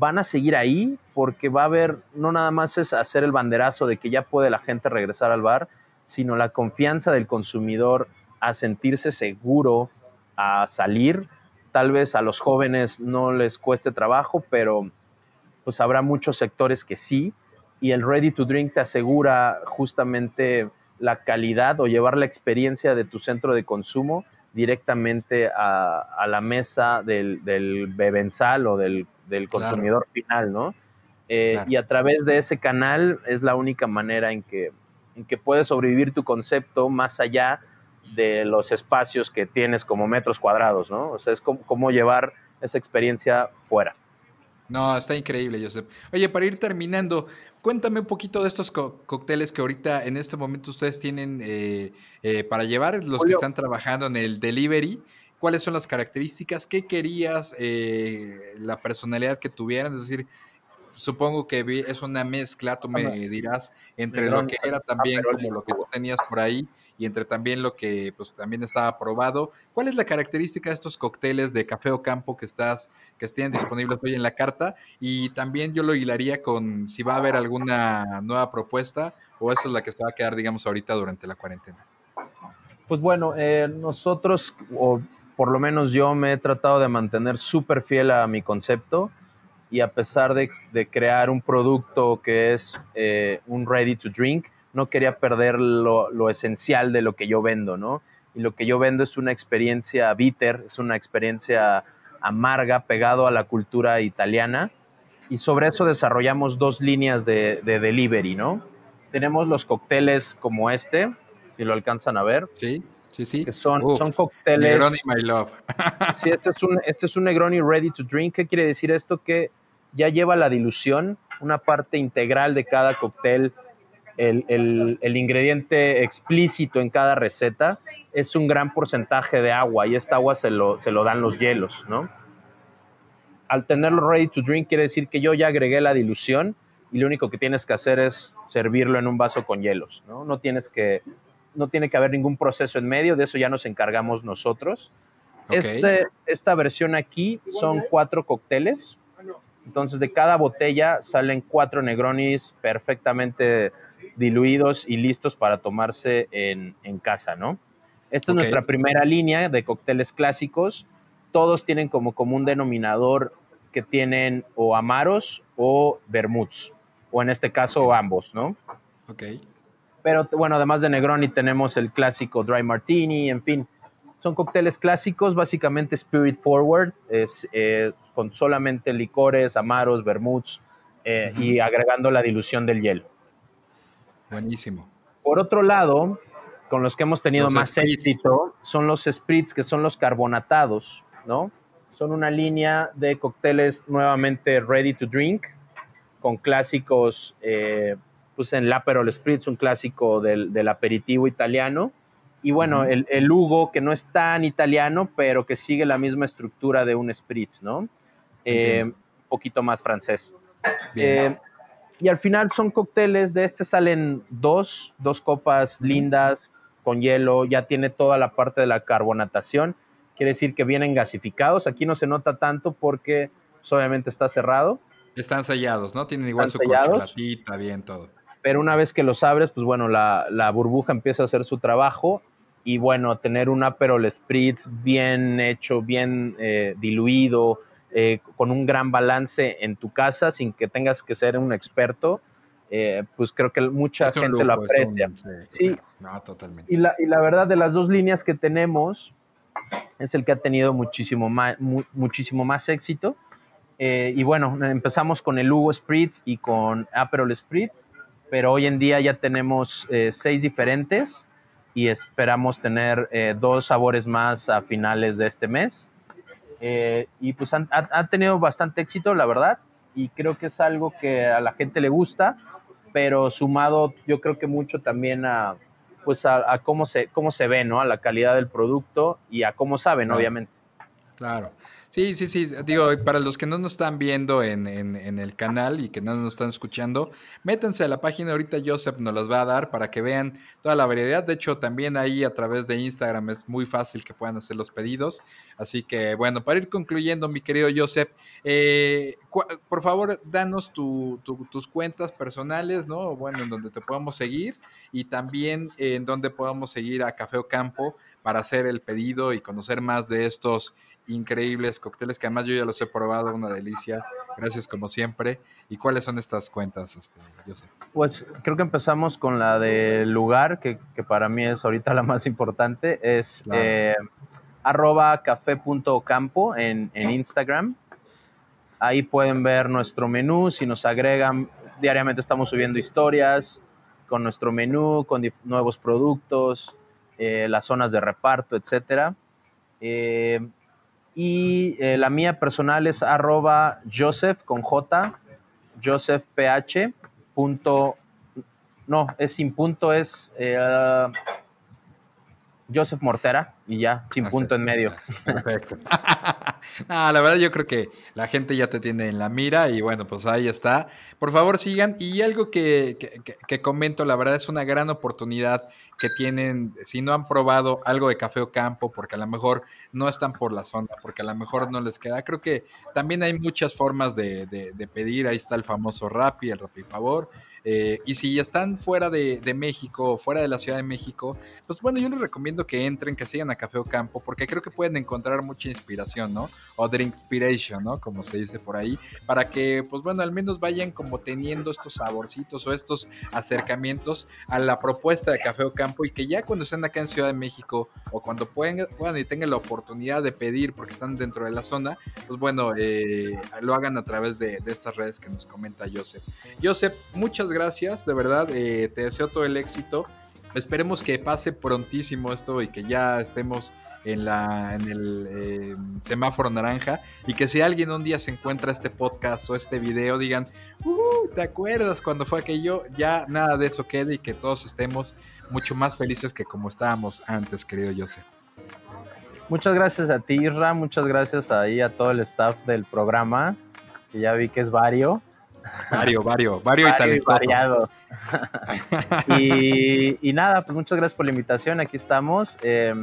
van a seguir ahí porque va a haber, no nada más es hacer el banderazo de que ya puede la gente regresar al bar, sino la confianza del consumidor a sentirse seguro a salir. Tal vez a los jóvenes no les cueste trabajo, pero pues habrá muchos sectores que sí. Y el Ready to Drink te asegura justamente la calidad o llevar la experiencia de tu centro de consumo directamente a, la mesa del, del bebensal o del del consumidor final, ¿no? Eh, y a través de ese canal es la única manera en que, en que puedes sobrevivir tu concepto más allá de los espacios que tienes como metros cuadrados, ¿no? O sea, es como, llevar esa experiencia fuera. No, está increíble, Josep. Oye, para ir terminando, cuéntame un poquito de estos cócteles que ahorita en este momento ustedes tienen eh, eh, para llevar, los que están trabajando en el delivery. Cuáles son las características, qué querías, eh, la personalidad que tuvieran, es decir, supongo que es una mezcla, tú me dirás, entre lo que era también como lo que tú tenías por ahí y entre también lo que pues también estaba probado. ¿Cuál es la característica de estos cócteles de Café o Campo que estás que estén disponibles hoy en la carta? Y también yo lo hilaría con si va a haber alguna nueva propuesta o esa es la que se va a quedar, digamos, ahorita durante la cuarentena. Pues bueno, eh, nosotros, por lo menos yo me he tratado de mantener súper fiel a mi concepto y a pesar de, crear un producto que es eh, un ready to drink, no quería perder lo, esencial de lo que yo vendo, ¿no? Y lo que yo vendo es una experiencia bitter, es una experiencia amarga, pegado a la cultura italiana. Y sobre eso desarrollamos dos líneas de, de delivery, ¿no? Tenemos los cócteles como este, si lo alcanzan a ver. Sí Sí, sí. Que son, son cócteles. Negroni My Love. [laughs] sí, este es, un, este es un Negroni Ready to Drink. ¿Qué quiere decir esto? Que ya lleva la dilución, una parte integral de cada cóctel, el, el, el, ingrediente explícito en cada receta es un gran porcentaje de agua y esta agua se lo, se lo dan los hielos, ¿no? Al tenerlo ready to drink quiere decir que yo ya agregué la dilución y lo único que tienes que hacer es servirlo en un vaso con hielos, ¿no? No tienes que, no tiene que haber ningún proceso en medio, de eso ya nos encargamos nosotros. Okay. Este, esta versión aquí son cuatro cócteles, entonces de cada botella salen cuatro Negronis perfectamente diluidos y listos para tomarse en, en casa, ¿no? Esta es nuestra primera línea de cócteles clásicos. Todos tienen como común denominador que tienen o amaros o vermuts, o en este caso ambos, ¿no? Ok. Pero bueno, además de Negroni tenemos el clásico Dry Martini, en fin. Son cócteles clásicos, básicamente spirit forward, es, eh, con solamente licores, amaros, vermuts eh, uh -huh. y agregando la dilución del hielo. Buenísimo. Por otro lado, con los que hemos tenido los más éxito son los spritz, que son los carbonatados, ¿no? Son una línea de cócteles nuevamente ready to drink, con clásicos, eh, pues en el Aperol Spritz, un clásico del, del aperitivo italiano. Y bueno, uh -huh. el, el, Hugo, que no es tan italiano, pero que sigue la misma estructura de un Spritz, ¿no? Eh, un poquito más francés. Eh, y al final son cócteles, de este salen dos, dos copas lindas, con hielo, ya tiene toda la parte de la carbonatación, quiere decir que vienen gasificados, aquí no se nota tanto porque pues, obviamente está cerrado. Están sellados, ¿no? Tienen igual Están su corcholatita, bien todo. Pero una vez que los abres, pues bueno, la, la, burbuja empieza a hacer su trabajo y bueno, tener un Aperol Spritz bien hecho, bien eh, diluido, eh, con un gran balance en tu casa sin que tengas que ser un experto, eh, pues creo que mucha es gente lujo, lo aprecia. Un, sí, sí. No, totalmente. Y la, y la, verdad, de las dos líneas que tenemos, es el que ha tenido muchísimo más, mu muchísimo más éxito. Eh, y bueno, empezamos con el Hugo Spritz y con Aperol Spritz, pero hoy en día ya tenemos eh, seis diferentes y esperamos tener eh, dos sabores más a finales de este mes. Y pues han, ha, ha tenido bastante éxito, la verdad, y creo que es algo que a la gente le gusta pero sumado yo creo que mucho también a pues a, a, cómo se cómo se ve, ¿no? A la calidad del producto y a cómo saben, claro. obviamente. Claro. Sí, sí, sí. Digo, para los que no nos están viendo en, en, el canal y que no nos están escuchando, métanse a la página. Ahorita Joseph nos las va a dar para que vean toda la variedad. De hecho, también ahí a través de Instagram es muy fácil que puedan hacer los pedidos. Así que, bueno, para ir concluyendo, mi querido Joseph, eh, por favor, danos tu, tu, tus cuentas personales, ¿no? Bueno, en donde te podamos seguir y también en donde podamos seguir a Café Ocampo para hacer el pedido y conocer más de estos increíbles cócteles que además yo ya los he probado, una delicia. Gracias como siempre. ¿Y cuáles son estas cuentas, este, José? Pues creo que empezamos con la del lugar, que, que, para mí es ahorita la más importante. Es claro. eh, arroba café.campo en, en Instagram. Ahí pueden ver nuestro menú. Si nos agregan, diariamente estamos subiendo historias con nuestro menú, con nuevos productos, eh, las zonas de reparto, etcétera. Eh, y eh, la mía personal es arroba Joseph con J, Joseph PH, punto, no, es sin punto, es Joseph Mortera y ya, sin Así, punto en medio. Perfecto. [laughs] no, la verdad yo creo que la gente ya te tiene en la mira y bueno, pues ahí está. Por favor sigan y algo que, que, que, comento, la verdad es una gran oportunidad que tienen, si no han probado algo de Café Ocampo, porque a lo mejor no están por la zona, porque a lo mejor no les queda. Creo que también hay muchas formas de, de, de pedir, ahí está el famoso Rappi, el Rappi Favor. Eh, y si están fuera de, de, México, fuera de la Ciudad de México, pues bueno, yo les recomiendo que entren, que sigan a Café Ocampo, porque creo que pueden encontrar mucha inspiración, ¿no? O Drink Inspiration, ¿no? Como se dice por ahí, para que, pues bueno, al menos vayan como teniendo estos saborcitos o estos acercamientos a la propuesta de Café Ocampo y que ya cuando estén acá en Ciudad de México o cuando puedan, puedan y tengan la oportunidad de pedir porque están dentro de la zona, pues bueno, eh, lo hagan a través de, de, estas redes que nos comenta Joseph. Joseph, muchas gracias, de verdad, eh, te deseo todo el éxito Esperemos que pase prontísimo esto y que ya estemos en, la, en el eh, semáforo naranja y que si alguien un día se encuentra este podcast o este video digan, uh, ¿te acuerdas cuando fue aquello? Ya nada de eso quede y que todos estemos mucho más felices que como estábamos antes, querido Joseph. Muchas gracias a ti, Isra, muchas gracias ahí a todo el staff del programa, que ya vi que es vario. Vario, vario, vario, y variado. [laughs] y, nada, pues muchas gracias por la invitación, aquí estamos. Eh,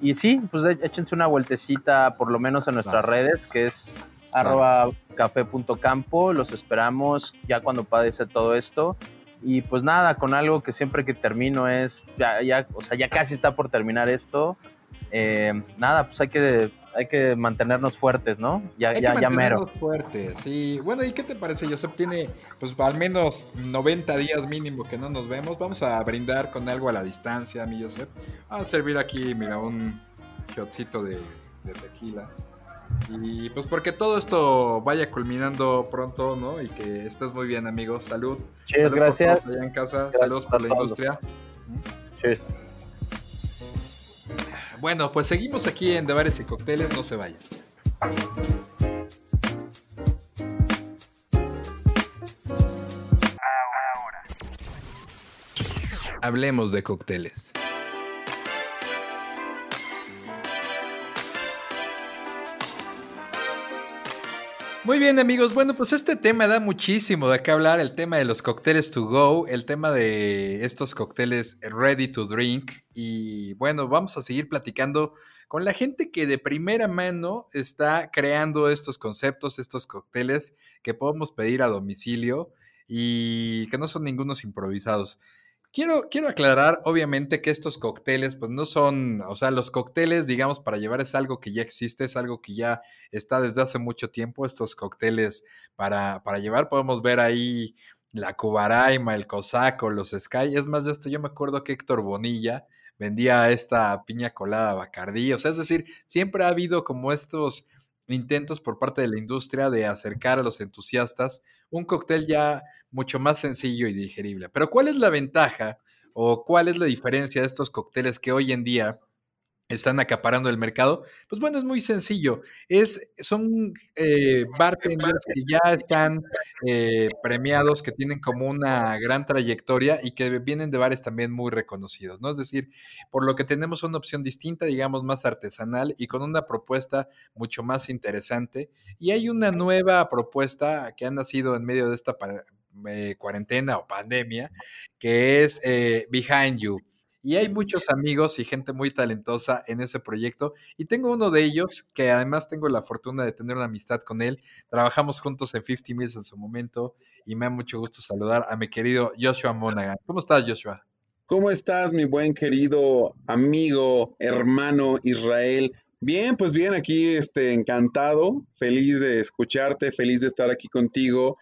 y sí, pues échense una vueltecita por lo menos en nuestras redes, que es arroba café.campo, los esperamos ya cuando padece todo esto. Y pues nada, con algo que siempre que termino es, ya, ya, o sea, ya casi está por terminar esto. Eh, nada, pues hay que hay que mantenernos fuertes, ¿no? Ya, hay ya, que mantenernos fuertes, sí. Bueno, ¿y qué te parece, Joseph? Tiene, pues, al menos 90 días mínimo que no nos vemos. Vamos a brindar con algo a la distancia, mi Joseph. Vamos a servir aquí, mira, un shotcito de, tequila. Y pues porque todo esto vaya culminando pronto, ¿no? Y que estés muy bien, amigos. Salud. Cheers, gracias. Allá en casa. Saludos por la industria. Cheers. Bueno, pues seguimos aquí en De Bares y Cócteles, no se vayan. Hablemos de cócteles. Muy bien amigos, bueno pues este tema da muchísimo de qué hablar, el tema de los cócteles to go, el tema de estos cócteles ready to drink y bueno, vamos a seguir platicando con la gente que de primera mano está creando estos conceptos, estos cócteles que podemos pedir a domicilio y que no son ningunos improvisados. Quiero, quiero aclarar, obviamente, que estos cócteles, pues no son, o sea, los cócteles, digamos, para llevar es algo que ya existe, es algo que ya está desde hace mucho tiempo, estos cócteles para, para llevar, podemos ver ahí la Cubaraima, el Cosaco, los Sky, es más, de esto yo me acuerdo que Héctor Bonilla vendía esta piña colada Bacardí, o sea, es decir, siempre ha habido como estos intentos por parte de la industria de acercar a los entusiastas un cóctel ya mucho más sencillo y digerible. Pero ¿cuál es la ventaja o cuál es la diferencia de estos cócteles que hoy en día están acaparando el mercado? Pues bueno, es muy sencillo. Es, son eh, bartenders que ya están eh, premiados, que tienen como una gran trayectoria y que vienen de bares también muy reconocidos, ¿no? Es decir, por lo que tenemos una opción distinta, digamos, más artesanal y con una propuesta mucho más interesante. Y hay una nueva propuesta que ha nacido en medio de esta eh, cuarentena o pandemia, que es eh, Behind You. Y hay muchos amigos y gente muy talentosa en ese proyecto. Y tengo uno de ellos que además tengo la fortuna de tener una amistad con él. Trabajamos juntos en 50 Mills en su momento y me da mucho gusto saludar a mi querido Joshua Monaghan. ¿Cómo estás, Joshua? ¿Cómo estás, mi buen querido amigo, hermano Israel? Bien, pues bien, aquí este, encantado, feliz de escucharte, feliz de estar aquí contigo.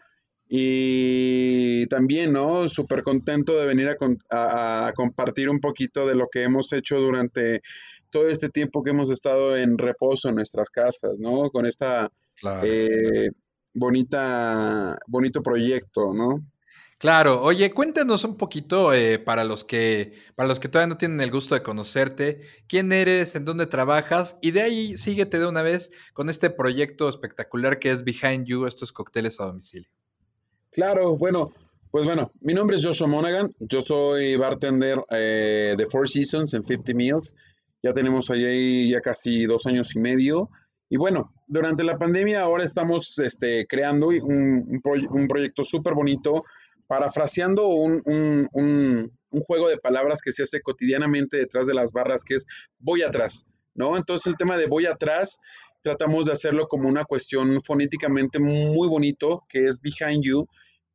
Y también, ¿no? Súper contento de venir a, compartir un poquito de lo que hemos hecho durante todo este tiempo que hemos estado en reposo en nuestras casas, ¿no? Con esta eh, bonita, bonito proyecto, ¿no? Claro, oye, cuéntanos un poquito eh, para los que para los que todavía no tienen el gusto de conocerte, quién eres, en dónde trabajas y de ahí síguete de una vez con este proyecto espectacular que es Behind You, estos cócteles a domicilio. Claro, bueno, pues bueno, mi nombre es Joshua Monaghan, yo soy bartender eh, de Four Seasons en 50 Meals, ya tenemos ahí ya casi dos años y medio. Y bueno, durante la pandemia ahora estamos este, creando un, un, proyecto súper bonito, parafraseando un, un, juego de palabras que se hace cotidianamente detrás de las barras, que es voy atrás, ¿no? Entonces el tema de voy atrás tratamos de hacerlo como una cuestión fonéticamente muy bonito, que es behind you,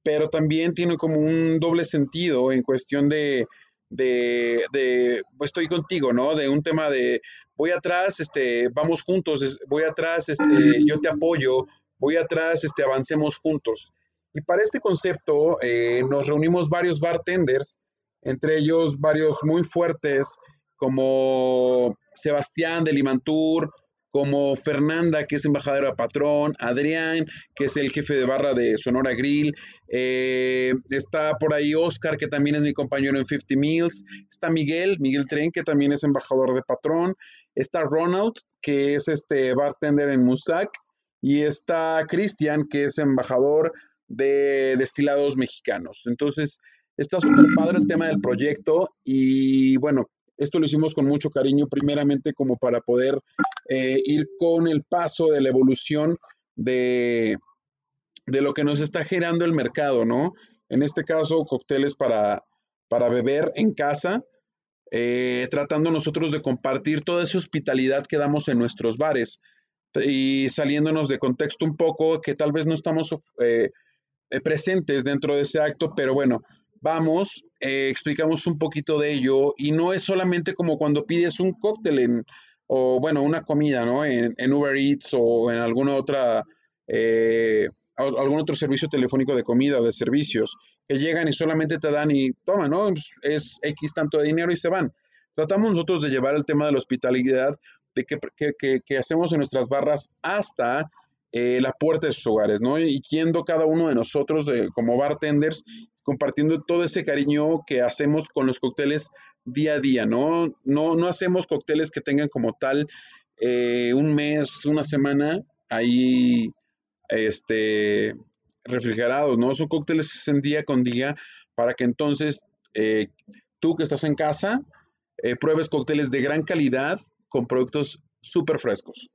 pero también tiene como un doble sentido en cuestión de, de, pues, estoy contigo, ¿no? De un tema de voy atrás, este, vamos juntos, voy atrás, este, yo te apoyo, voy atrás, este, avancemos juntos. Y para este concepto eh, nos reunimos varios bartenders, entre ellos varios muy fuertes, como Sebastián de Limantur, como Fernanda, que es embajadora patrón, Adrián, que es el jefe de barra de Sonora Grill, eh, está por ahí Oscar, que también es mi compañero en 50 Meals, está Miguel, Miguel Tren, que también es embajador de patrón, está Ronald, que es este bartender en Musac, y está Cristian, que es embajador de destilados mexicanos. Entonces, está súper padre el tema del proyecto y bueno, esto lo hicimos con mucho cariño, primeramente como para poder eh, ir con el paso de la evolución de, de lo que nos está girando el mercado, ¿no? En este caso, cócteles para, para beber en casa, eh, tratando nosotros de compartir toda esa hospitalidad que damos en nuestros bares y saliéndonos de contexto un poco, que tal vez no estamos eh, presentes dentro de ese acto, pero bueno, vamos, eh, explicamos un poquito de ello y no es solamente como cuando pides un cóctel en, o bueno, una comida, ¿no? En, Uber Eats o en alguna otra, eh, algún otro servicio telefónico de comida o de servicios, que llegan y solamente te dan y toma, ¿no? Es X tanto de dinero y se van. Tratamos nosotros de llevar el tema de la hospitalidad, de que, que hacemos en nuestras barras hasta eh, la puerta de sus hogares, ¿no? Y yendo cada uno de nosotros como bartenders, compartiendo todo ese cariño que hacemos con los cócteles día a día, ¿no? No, no hacemos cócteles que tengan como tal eh, un mes, una semana ahí este, refrigerados, ¿no? Son cócteles en día con día para que entonces eh, tú que estás en casa pruebes cócteles de gran calidad con productos súper frescos.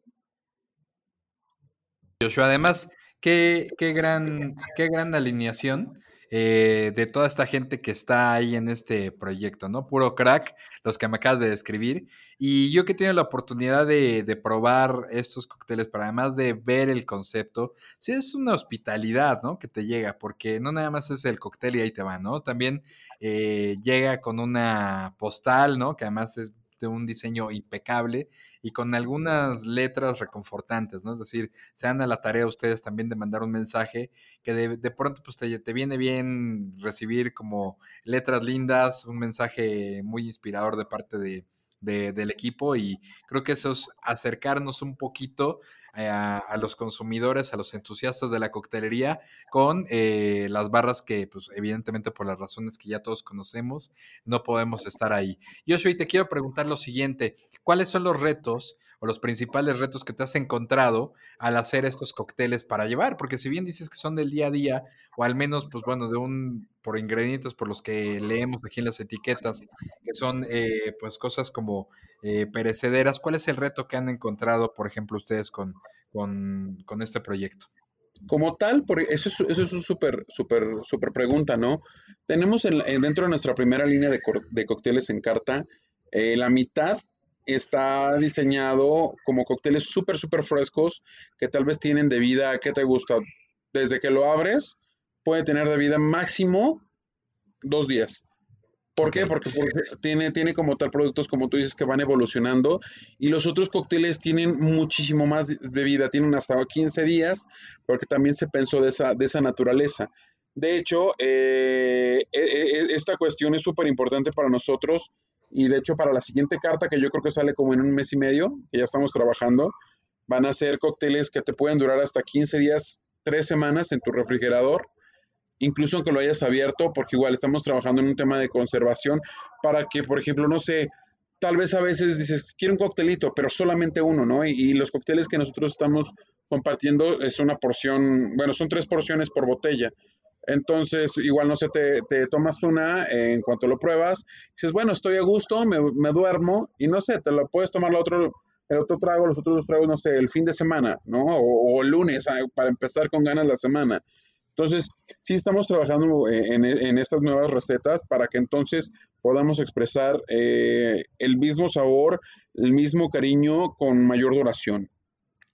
Joshua, además, qué, qué, gran, qué gran alineación eh, de toda esta gente que está ahí en este proyecto, ¿no? Puro crack, los que me acabas de describir. Y yo que tengo la oportunidad de, probar estos cócteles, pero además de ver el concepto, sí es una hospitalidad, ¿no? Que te llega, porque no nada más es el cóctel y ahí te va, ¿no? También eh, llega con una postal, ¿no? Que además es de un diseño impecable y con algunas letras reconfortantes, ¿no? Es decir, se dan a la tarea ustedes también de mandar un mensaje que de, pronto pues te, te, viene bien recibir como letras lindas, un mensaje muy inspirador de parte de, del equipo y creo que eso es acercarnos un poquito eh, a, los consumidores, a los entusiastas de la coctelería con eh, las barras que, pues, evidentemente por las razones que ya todos conocemos, no podemos estar ahí. Yoshua, te quiero preguntar lo siguiente, ¿cuáles son los retos o los principales retos que te has encontrado al hacer estos cócteles para llevar? Porque si bien dices que son del día a día, o al menos, pues bueno, de un por ingredientes por los que leemos aquí en las etiquetas, que son eh, pues cosas como eh, perecederas. ¿Cuál es el reto que han encontrado, por ejemplo, ustedes con, con, este proyecto? Como tal, eso es, eso es una súper, súper, súper pregunta, ¿no? Tenemos dentro de nuestra primera línea de, de cócteles en carta, eh, la mitad está diseñado como cócteles súper, súper frescos que tal vez tienen de vida, ¿qué te gusta? Desde que lo abres, puede tener de vida máximo dos días. ¿Por qué? Porque, tiene, tiene como tal productos, como tú dices, que van evolucionando y los otros cócteles tienen muchísimo más de vida, tienen hasta 15 días, porque también se pensó de esa, de esa naturaleza. De hecho, eh, e, e, e, esta cuestión es súper importante para nosotros y de hecho para la siguiente carta, que yo creo que sale como en un mes y medio, que ya estamos trabajando, van a ser cócteles que te pueden durar hasta 15 días, 3 semanas en tu refrigerador incluso aunque lo hayas abierto, porque igual estamos trabajando en un tema de conservación para que, por ejemplo, no sé, tal vez a veces dices, quiero un coctelito, pero solamente uno, ¿no? Y, los cócteles que nosotros estamos compartiendo es una porción, bueno, son tres porciones por botella. Entonces, igual no sé, te, tomas una en cuanto lo pruebas, dices, bueno, estoy a gusto, me, duermo y no sé, te lo puedes tomar el otro, trago, los otros dos tragos, no sé, el fin de semana, ¿no? O, o lunes, ah, para empezar con ganas la semana. Entonces, sí estamos trabajando eh, en, estas nuevas recetas para que entonces podamos expresar eh, el mismo sabor, el mismo cariño con mayor duración.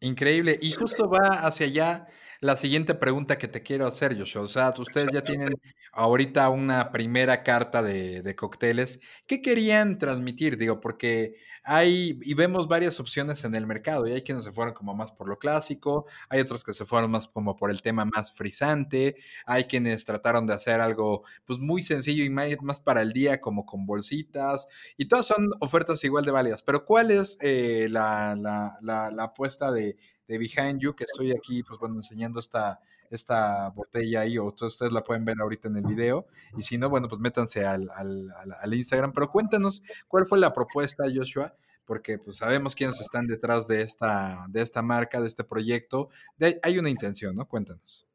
Increíble. Y justo va hacia allá la siguiente pregunta que te quiero hacer, Joshua. O sea, ustedes ya tienen ahorita una primera carta de, de, cócteles. ¿Qué querían transmitir? Digo, porque hay, y vemos varias opciones en el mercado, y hay quienes se fueron como más por lo clásico, hay otros que se fueron más como por el tema más frisante, hay quienes trataron de hacer algo pues muy sencillo y más, para el día, como con bolsitas, y todas son ofertas igual de válidas. Pero ¿cuál es eh, la, la, la apuesta de de Behind You, que estoy aquí, pues bueno, enseñando esta, esta botella ahí, o ustedes la pueden ver ahorita en el video, y si no, bueno, pues métanse al, al, al, Instagram, pero cuéntanos cuál fue la propuesta, Joshua, porque pues sabemos quiénes están detrás de esta, de esta marca, de este proyecto, de, hay una intención, ¿no? Cuéntanos.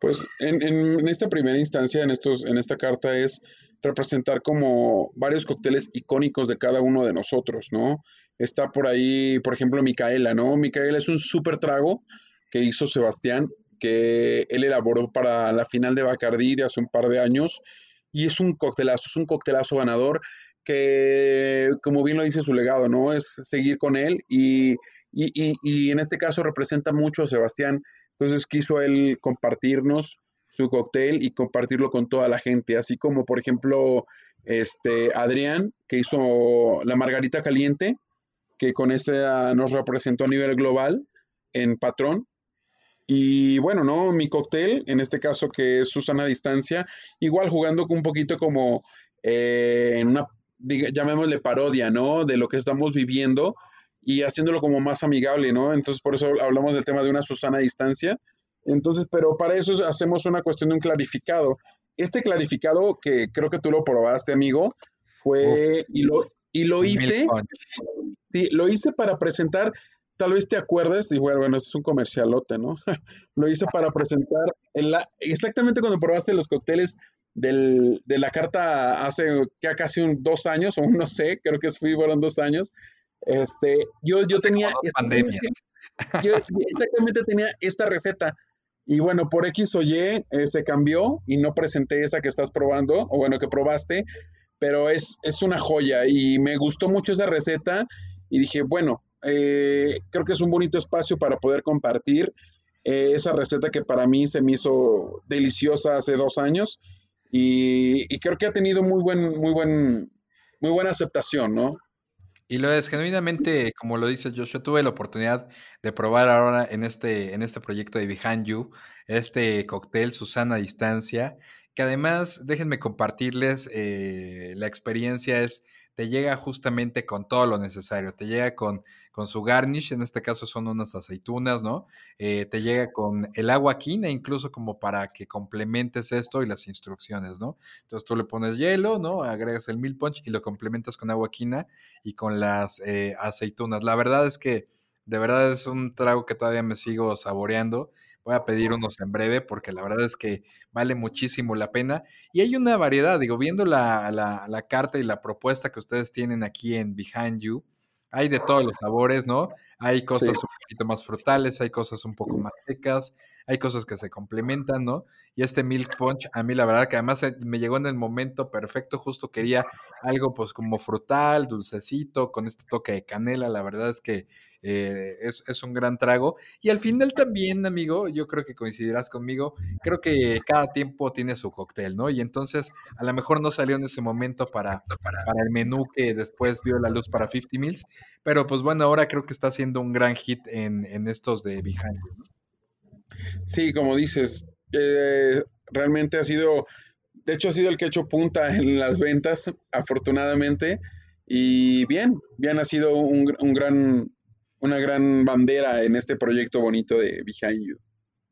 Pues en, en, esta primera instancia, en, estos, en esta carta, es representar como varios cócteles icónicos de cada uno de nosotros, ¿no? Está por ahí, por ejemplo, Micaela, ¿no? Micaela es un súper trago que hizo Sebastián, que él elaboró para la final de Bacardi de hace un par de años. Y es un coctelazo, es un coctelazo ganador que, como bien lo dice su legado, ¿no? Es seguir con él y, y, y, en este caso representa mucho a Sebastián. Entonces quiso él compartirnos su cóctel y compartirlo con toda la gente, así como por ejemplo este Adrián que hizo la margarita caliente, que con ese nos representó a nivel global en patrón. Y bueno, ¿no? Mi cóctel, en este caso que es Susana Distancia, igual jugando un poquito como eh, en una, llamémosle parodia, ¿no? De lo que estamos viviendo y haciéndolo como más amigable, ¿no? Entonces por eso hablamos del tema de una Susana Distancia. Entonces, pero para eso hacemos una cuestión de un clarificado. Este clarificado, que creo que tú lo probaste, amigo, fue, y lo, y lo hice, Sí, lo hice para presentar, tal vez te acuerdes, y bueno, bueno, es un comercialote, ¿no? [laughs] lo hice para presentar en la, exactamente cuando probaste los cócteles del, de la carta hace ya casi un, dos años, o no sé, creo que fueron dos años. Este, yo, yo tenía. Pandemias. Yo exactamente tenía esta receta. Y bueno, por X o Y eh, se cambió y no presenté esa que estás probando, o bueno, que probaste, pero es, es una joya y me gustó mucho esa receta y dije, bueno, eh, creo que es un bonito espacio para poder compartir eh, esa receta que para mí se me hizo deliciosa hace dos años y, creo que ha tenido muy buen, muy buen, muy buena aceptación, ¿no? Y lo es, genuinamente, como lo dice Joshua, tuve la oportunidad de probar ahora en este, en este proyecto de Behind You, este cóctel Susana Distancia, que además, déjenme compartirles, eh, la experiencia es te llega justamente con todo lo necesario. Te llega con, con su garnish, en este caso son unas aceitunas, ¿no? Eh, te llega con el agua quina, incluso como para que complementes esto y las instrucciones, ¿no? Entonces tú le pones hielo, ¿no? Agregas el milk punch y lo complementas con agua quina y con las eh, aceitunas. La verdad es que de verdad es un trago que todavía me sigo saboreando Voy a pedir unos en breve porque la verdad es que vale muchísimo la pena. Y hay una variedad, digo, viendo la, la, la carta y la propuesta que ustedes tienen aquí en Behind You, hay de todos los sabores, ¿no? Hay cosas un poquito más frutales, hay cosas un poco más secas, hay cosas que se complementan, ¿no? Y este Milk Punch, a mí la verdad que además eh, me llegó en el momento perfecto, justo quería algo pues como frutal, dulcecito, con este toque de canela, la verdad es que eh, es, un gran trago. Y al final también, amigo, yo creo que coincidirás conmigo, creo que cada tiempo tiene su cóctel, ¿no? Y entonces a lo mejor no salió en ese momento para, para el menú que después vio la luz para 50 Mills, pero pues bueno, ahora creo que está haciendo un gran hit en, en estos de Behind. ¿no? Sí, como dices, eh, realmente ha sido, de hecho ha sido el que ha hecho punta en las ventas, afortunadamente. Y bien, bien ha sido un, un gran, una gran bandera en este proyecto bonito de Behind You.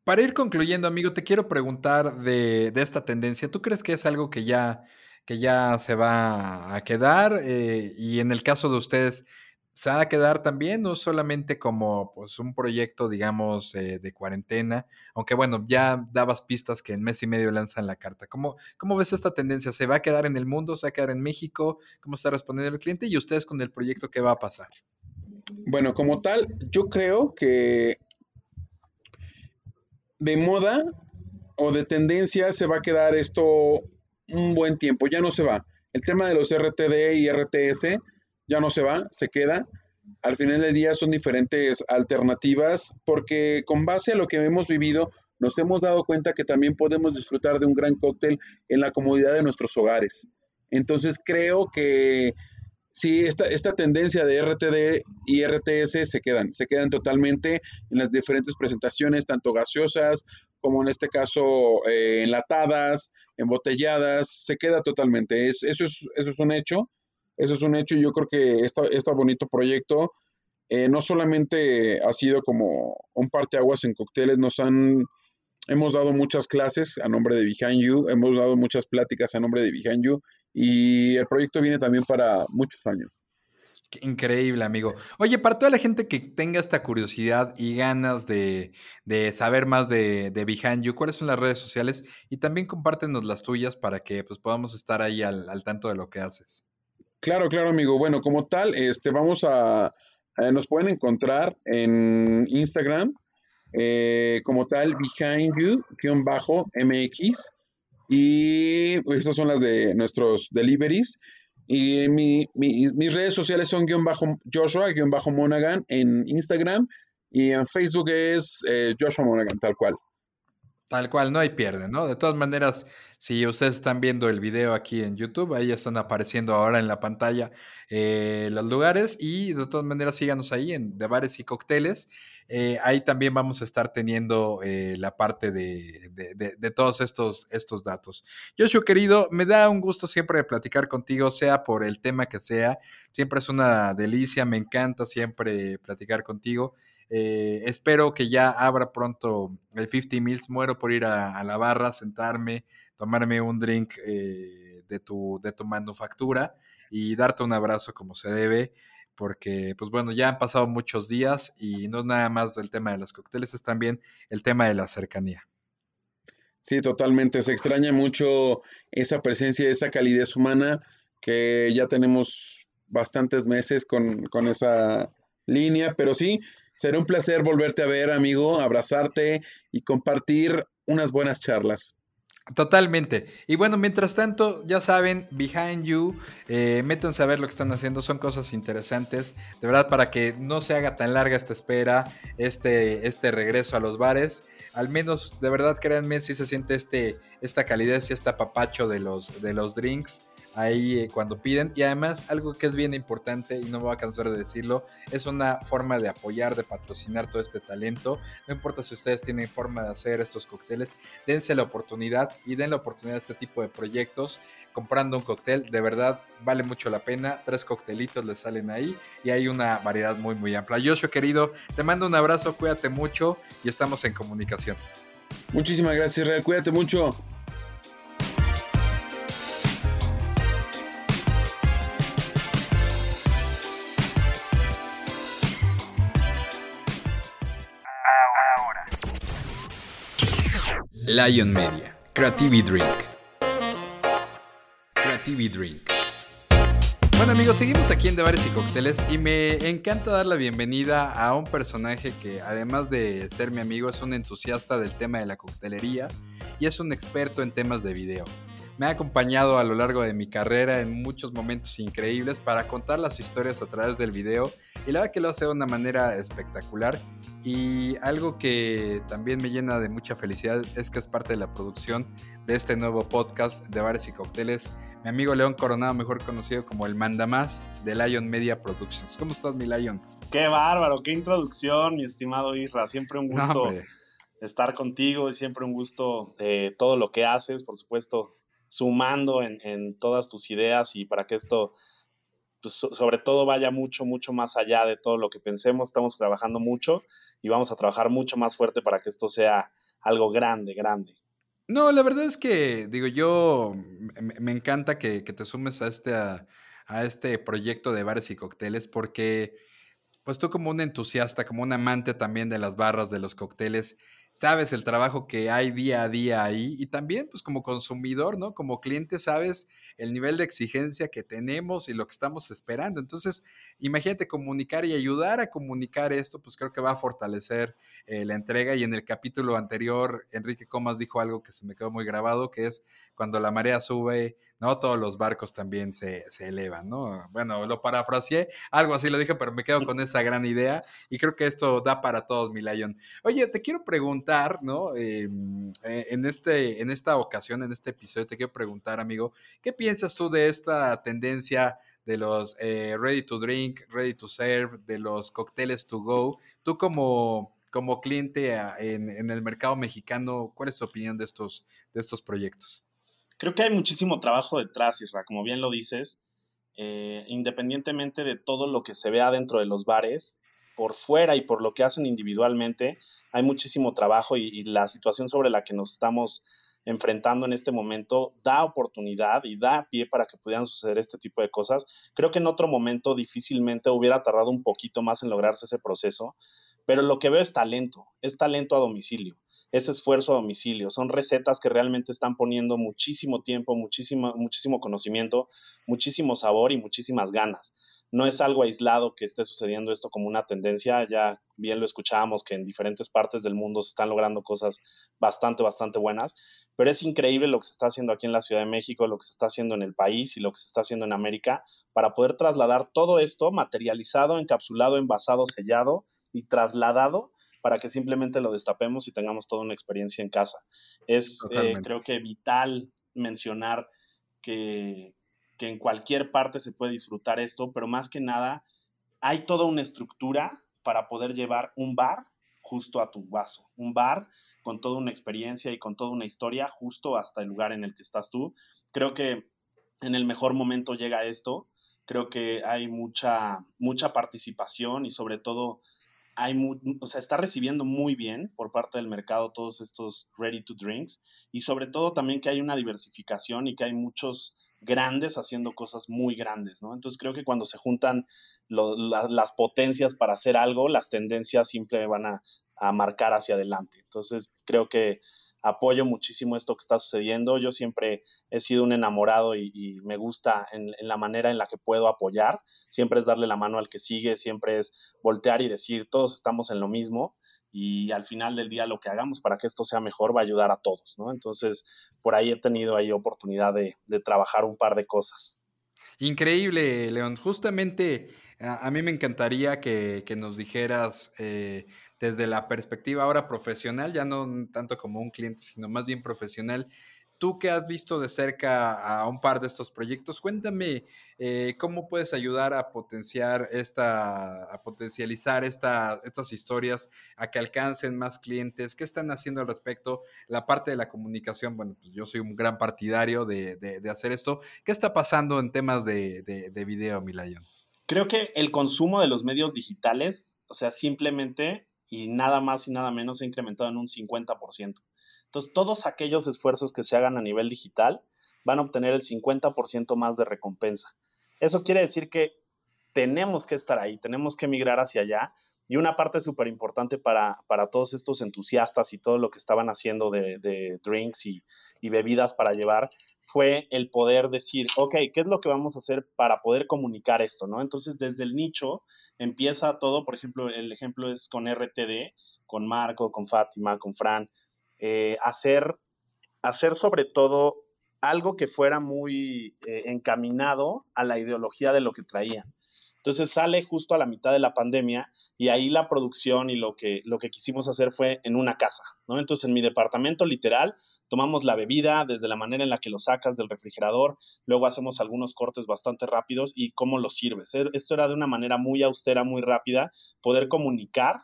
Para ir concluyendo, amigo, te quiero preguntar de, de esta tendencia. ¿Tú crees que es algo que ya, que ya se va a quedar? Eh, y en el caso de ustedes, se va a quedar también, no solamente como pues, un proyecto, digamos, eh, de cuarentena, aunque bueno, ya dabas pistas que en mes y medio lanzan la carta. ¿Cómo, ¿Cómo ves esta tendencia? ¿Se va a quedar en el mundo? ¿Se va a quedar en México? ¿Cómo está respondiendo el cliente? ¿Y ustedes con el proyecto qué va a pasar? Bueno, como tal, yo creo que de moda o de tendencia se va a quedar esto un buen tiempo, ya no se va. El tema de los RTD y RTS ya no se va, se queda. al final del día son diferentes alternativas porque con base a lo que hemos vivido, nos hemos dado cuenta que también podemos disfrutar de un gran cóctel en la comodidad de nuestros hogares. Entonces creo que sí, esta, esta tendencia de RTD y RTS se quedan, se quedan totalmente en las diferentes presentaciones, tanto gaseosas como en este caso eh, enlatadas, embotelladas, se queda totalmente. Es, eso, es, eso es un hecho, eso es un hecho y yo creo que este bonito proyecto eh, no solamente ha sido como un parteaguas en cócteles, nos han, hemos dado muchas clases a nombre de Behind You, hemos dado muchas pláticas a nombre de Behind You y el proyecto viene también para muchos años. increíble, amigo. Oye, para toda la gente que tenga esta curiosidad y ganas de, saber más de, de, Behind You, ¿cuáles son las redes sociales? Y también compártenos las tuyas para que pues, podamos estar ahí al, tanto de lo que haces. Claro, claro, amigo. Bueno, como tal, este, vamos a, nos pueden encontrar en Instagram eh, como tal, Behind You-MX y pues, estas son las de nuestros deliveries. Y mis redes sociales son guion bajo Joshua, guion bajo Monaghan en Instagram y en Facebook es eh, Joshua Monaghan, tal cual. Tal cual, no hay pierde, ¿no? De todas maneras, si ustedes están viendo el video aquí en YouTube, ahí están apareciendo ahora en la pantalla eh, los lugares y de todas maneras síganos ahí en de bares y cócteles. Eh, ahí también vamos a estar teniendo eh, la parte de, de, todos estos, estos datos. Joshua, querido, me da un gusto siempre de platicar contigo, sea por el tema que sea. Siempre es una delicia, me encanta siempre platicar contigo. Eh, espero que ya abra pronto el 50 Mills. Muero por ir a, la barra, sentarme, tomarme un drink eh, de, tu, de tu manufactura y darte un abrazo como se debe. Porque, pues bueno, ya han pasado muchos días y no es nada más el tema de los cócteles, es también el tema de la cercanía. Sí, totalmente. Se extraña mucho esa presencia, esa calidez humana que ya tenemos bastantes meses con, con esa línea, pero sí, Será un placer volverte a ver, amigo, abrazarte y compartir unas buenas charlas. Totalmente. Y bueno, mientras tanto, ya saben, Behind You, eh, métanse a ver lo que están haciendo, son cosas interesantes. De verdad, para que no se haga tan larga esta espera, este, este regreso a los bares. Al menos, de verdad, créanme, si se siente este, esta calidez y este apapacho de los, de los drinks ahí eh, cuando piden. Y además, algo que es bien importante, y no me voy a cansar de decirlo, es una forma de apoyar, de patrocinar todo este talento. No importa si ustedes tienen forma de hacer estos cócteles, dense la oportunidad y den la oportunidad a este tipo de proyectos. Comprando un cóctel, de verdad vale mucho la pena. Tres coctelitos les salen ahí y hay una variedad muy, muy amplia. Joshua, querido, te mando un abrazo, cuídate mucho y estamos en comunicación. Muchísimas gracias, Israel. Cuídate mucho. Lion Media, Creativity Drink. Creativity Drink. Bueno amigos, seguimos aquí en De Bares y Cócteles y me encanta dar la bienvenida a un personaje que además de ser mi amigo es un entusiasta del tema de la coctelería y es un experto en temas de video. Me ha acompañado a lo largo de mi carrera en muchos momentos increíbles para contar las historias a través del video y la verdad que lo hace de una manera espectacular y algo que también me llena de mucha felicidad es que es parte de la producción de este nuevo podcast de bares y cócteles. Mi amigo León Coronado, mejor conocido como el Mandamás de Lion Media Productions. ¿Cómo estás, mi Lion? Qué bárbaro, qué introducción, mi estimado Isra. Siempre un gusto estar contigo y siempre un gusto eh, todo lo que haces, por supuesto, sumando en, en todas tus ideas y para que esto pues, sobre todo vaya mucho, mucho más allá de todo lo que pensemos. Estamos trabajando mucho y vamos a trabajar mucho más fuerte para que esto sea algo grande, grande. No, la verdad es que, digo, yo me, encanta que, te sumes a este, a, este proyecto de bares y cócteles porque, pues tú como un entusiasta, como un amante también de las barras, de los cócteles, sabes el trabajo que hay día a día ahí y también pues como consumidor, ¿no? Como cliente sabes el nivel de exigencia que tenemos y lo que estamos esperando. Entonces, imagínate comunicar y ayudar a comunicar esto, pues creo que va a fortalecer eh, la entrega y en el capítulo anterior Enrique Comas dijo algo que se me quedó muy grabado, que es cuando la marea sube, ¿no? Todos los barcos también se, elevan, ¿no? Bueno, lo parafraseé, algo así lo dije, pero me quedo con esa gran idea y creo que esto da para todos, mi Oye, te quiero preguntar, ¿no? Em, eh, en, este, en esta ocasión, en este episodio, te quiero preguntar, amigo, ¿qué piensas tú de esta tendencia de los eh, ready to drink, ready to serve, de los cócteles to go? Tú como como cliente en, en, el mercado mexicano, ¿cuál es tu opinión de estos, de estos proyectos? Creo que hay muchísimo trabajo detrás, Isra, como bien lo dices. Eh, independientemente de todo lo que se vea dentro de los bares, por fuera y por lo que hacen individualmente, hay muchísimo trabajo y, la situación sobre la que nos estamos enfrentando en este momento da oportunidad y da pie para que pudieran suceder este tipo de cosas. Creo que en otro momento difícilmente hubiera tardado un poquito más en lograrse ese proceso, pero lo que veo es talento, es talento a domicilio ese esfuerzo a domicilio. Son recetas que realmente están poniendo muchísimo tiempo, muchísimo, muchísimo conocimiento, muchísimo sabor y muchísimas ganas. No es algo aislado que esté sucediendo esto como una tendencia, ya bien lo escuchábamos que en diferentes partes del mundo se están logrando cosas bastante, bastante buenas, pero es increíble lo que se está haciendo aquí en la Ciudad de México, lo que se está haciendo en el país y lo que se está haciendo en América para poder trasladar todo esto materializado, encapsulado, envasado, sellado y trasladado para que simplemente lo destapemos y tengamos toda una experiencia en casa. Es, eh, creo que vital mencionar que, que en cualquier parte se puede disfrutar esto, pero más que nada hay toda una estructura para poder llevar un bar justo a tu vaso, un bar con toda una experiencia y con toda una historia justo hasta el lugar en el que estás tú. Creo que en el mejor momento llega esto, creo que hay mucha, mucha participación y sobre todo hay o sea, está recibiendo muy bien por parte del mercado todos estos ready to drinks y sobre todo también que hay una diversificación y que hay muchos grandes haciendo cosas muy grandes, ¿no? Entonces creo que cuando se juntan las potencias para hacer algo, las tendencias siempre van a, a marcar hacia adelante. Entonces creo que apoyo muchísimo esto que está sucediendo. Yo siempre he sido un enamorado y, me gusta en, la manera en la que puedo apoyar. Siempre es darle la mano al que sigue, siempre es voltear y decir, todos estamos en lo mismo y al final del día lo que hagamos para que esto sea mejor va a ayudar a todos, ¿no? Entonces, por ahí he tenido ahí oportunidad de, trabajar un par de cosas. Increíble, León. Justamente a, mí me encantaría que, nos dijeras eh, desde la perspectiva ahora profesional, ya no tanto como un cliente, sino más bien profesional. Tú que has visto de cerca a un par de estos proyectos, cuéntame eh, cómo puedes ayudar a potenciar esta, a potencializar esta, estas historias, a que alcancen más clientes, qué están haciendo al respecto, la parte de la comunicación, bueno, pues yo soy un gran partidario de, hacer esto. ¿Qué está pasando en temas de, de video, Milayon? Creo que el consumo de los medios digitales, o sea, simplemente y nada más y nada menos se ha incrementado en un 50%. Entonces, todos aquellos esfuerzos que se hagan a nivel digital van a obtener el 50% más de recompensa. Eso quiere decir que tenemos que estar ahí, tenemos que migrar hacia allá. Y una parte súper importante para, todos estos entusiastas y todo lo que estaban haciendo de, drinks y, y, bebidas para llevar fue el poder decir, ok, ¿qué es lo que vamos a hacer para poder comunicar esto? ¿no? Entonces, desde el nicho empieza todo, por ejemplo, el ejemplo es con RTD, con Marco, con Fátima, con Fran, eh, hacer, hacer sobre todo algo que fuera muy eh, encaminado a la ideología de lo que traían. Entonces sale justo a la mitad de la pandemia y ahí la producción y lo que, lo que quisimos hacer fue en una casa, ¿no? Entonces en mi departamento literal tomamos la bebida desde la manera en la que lo sacas del refrigerador, luego hacemos algunos cortes bastante rápidos y cómo lo sirves. E, esto era de una manera muy austera, muy rápida, poder comunicar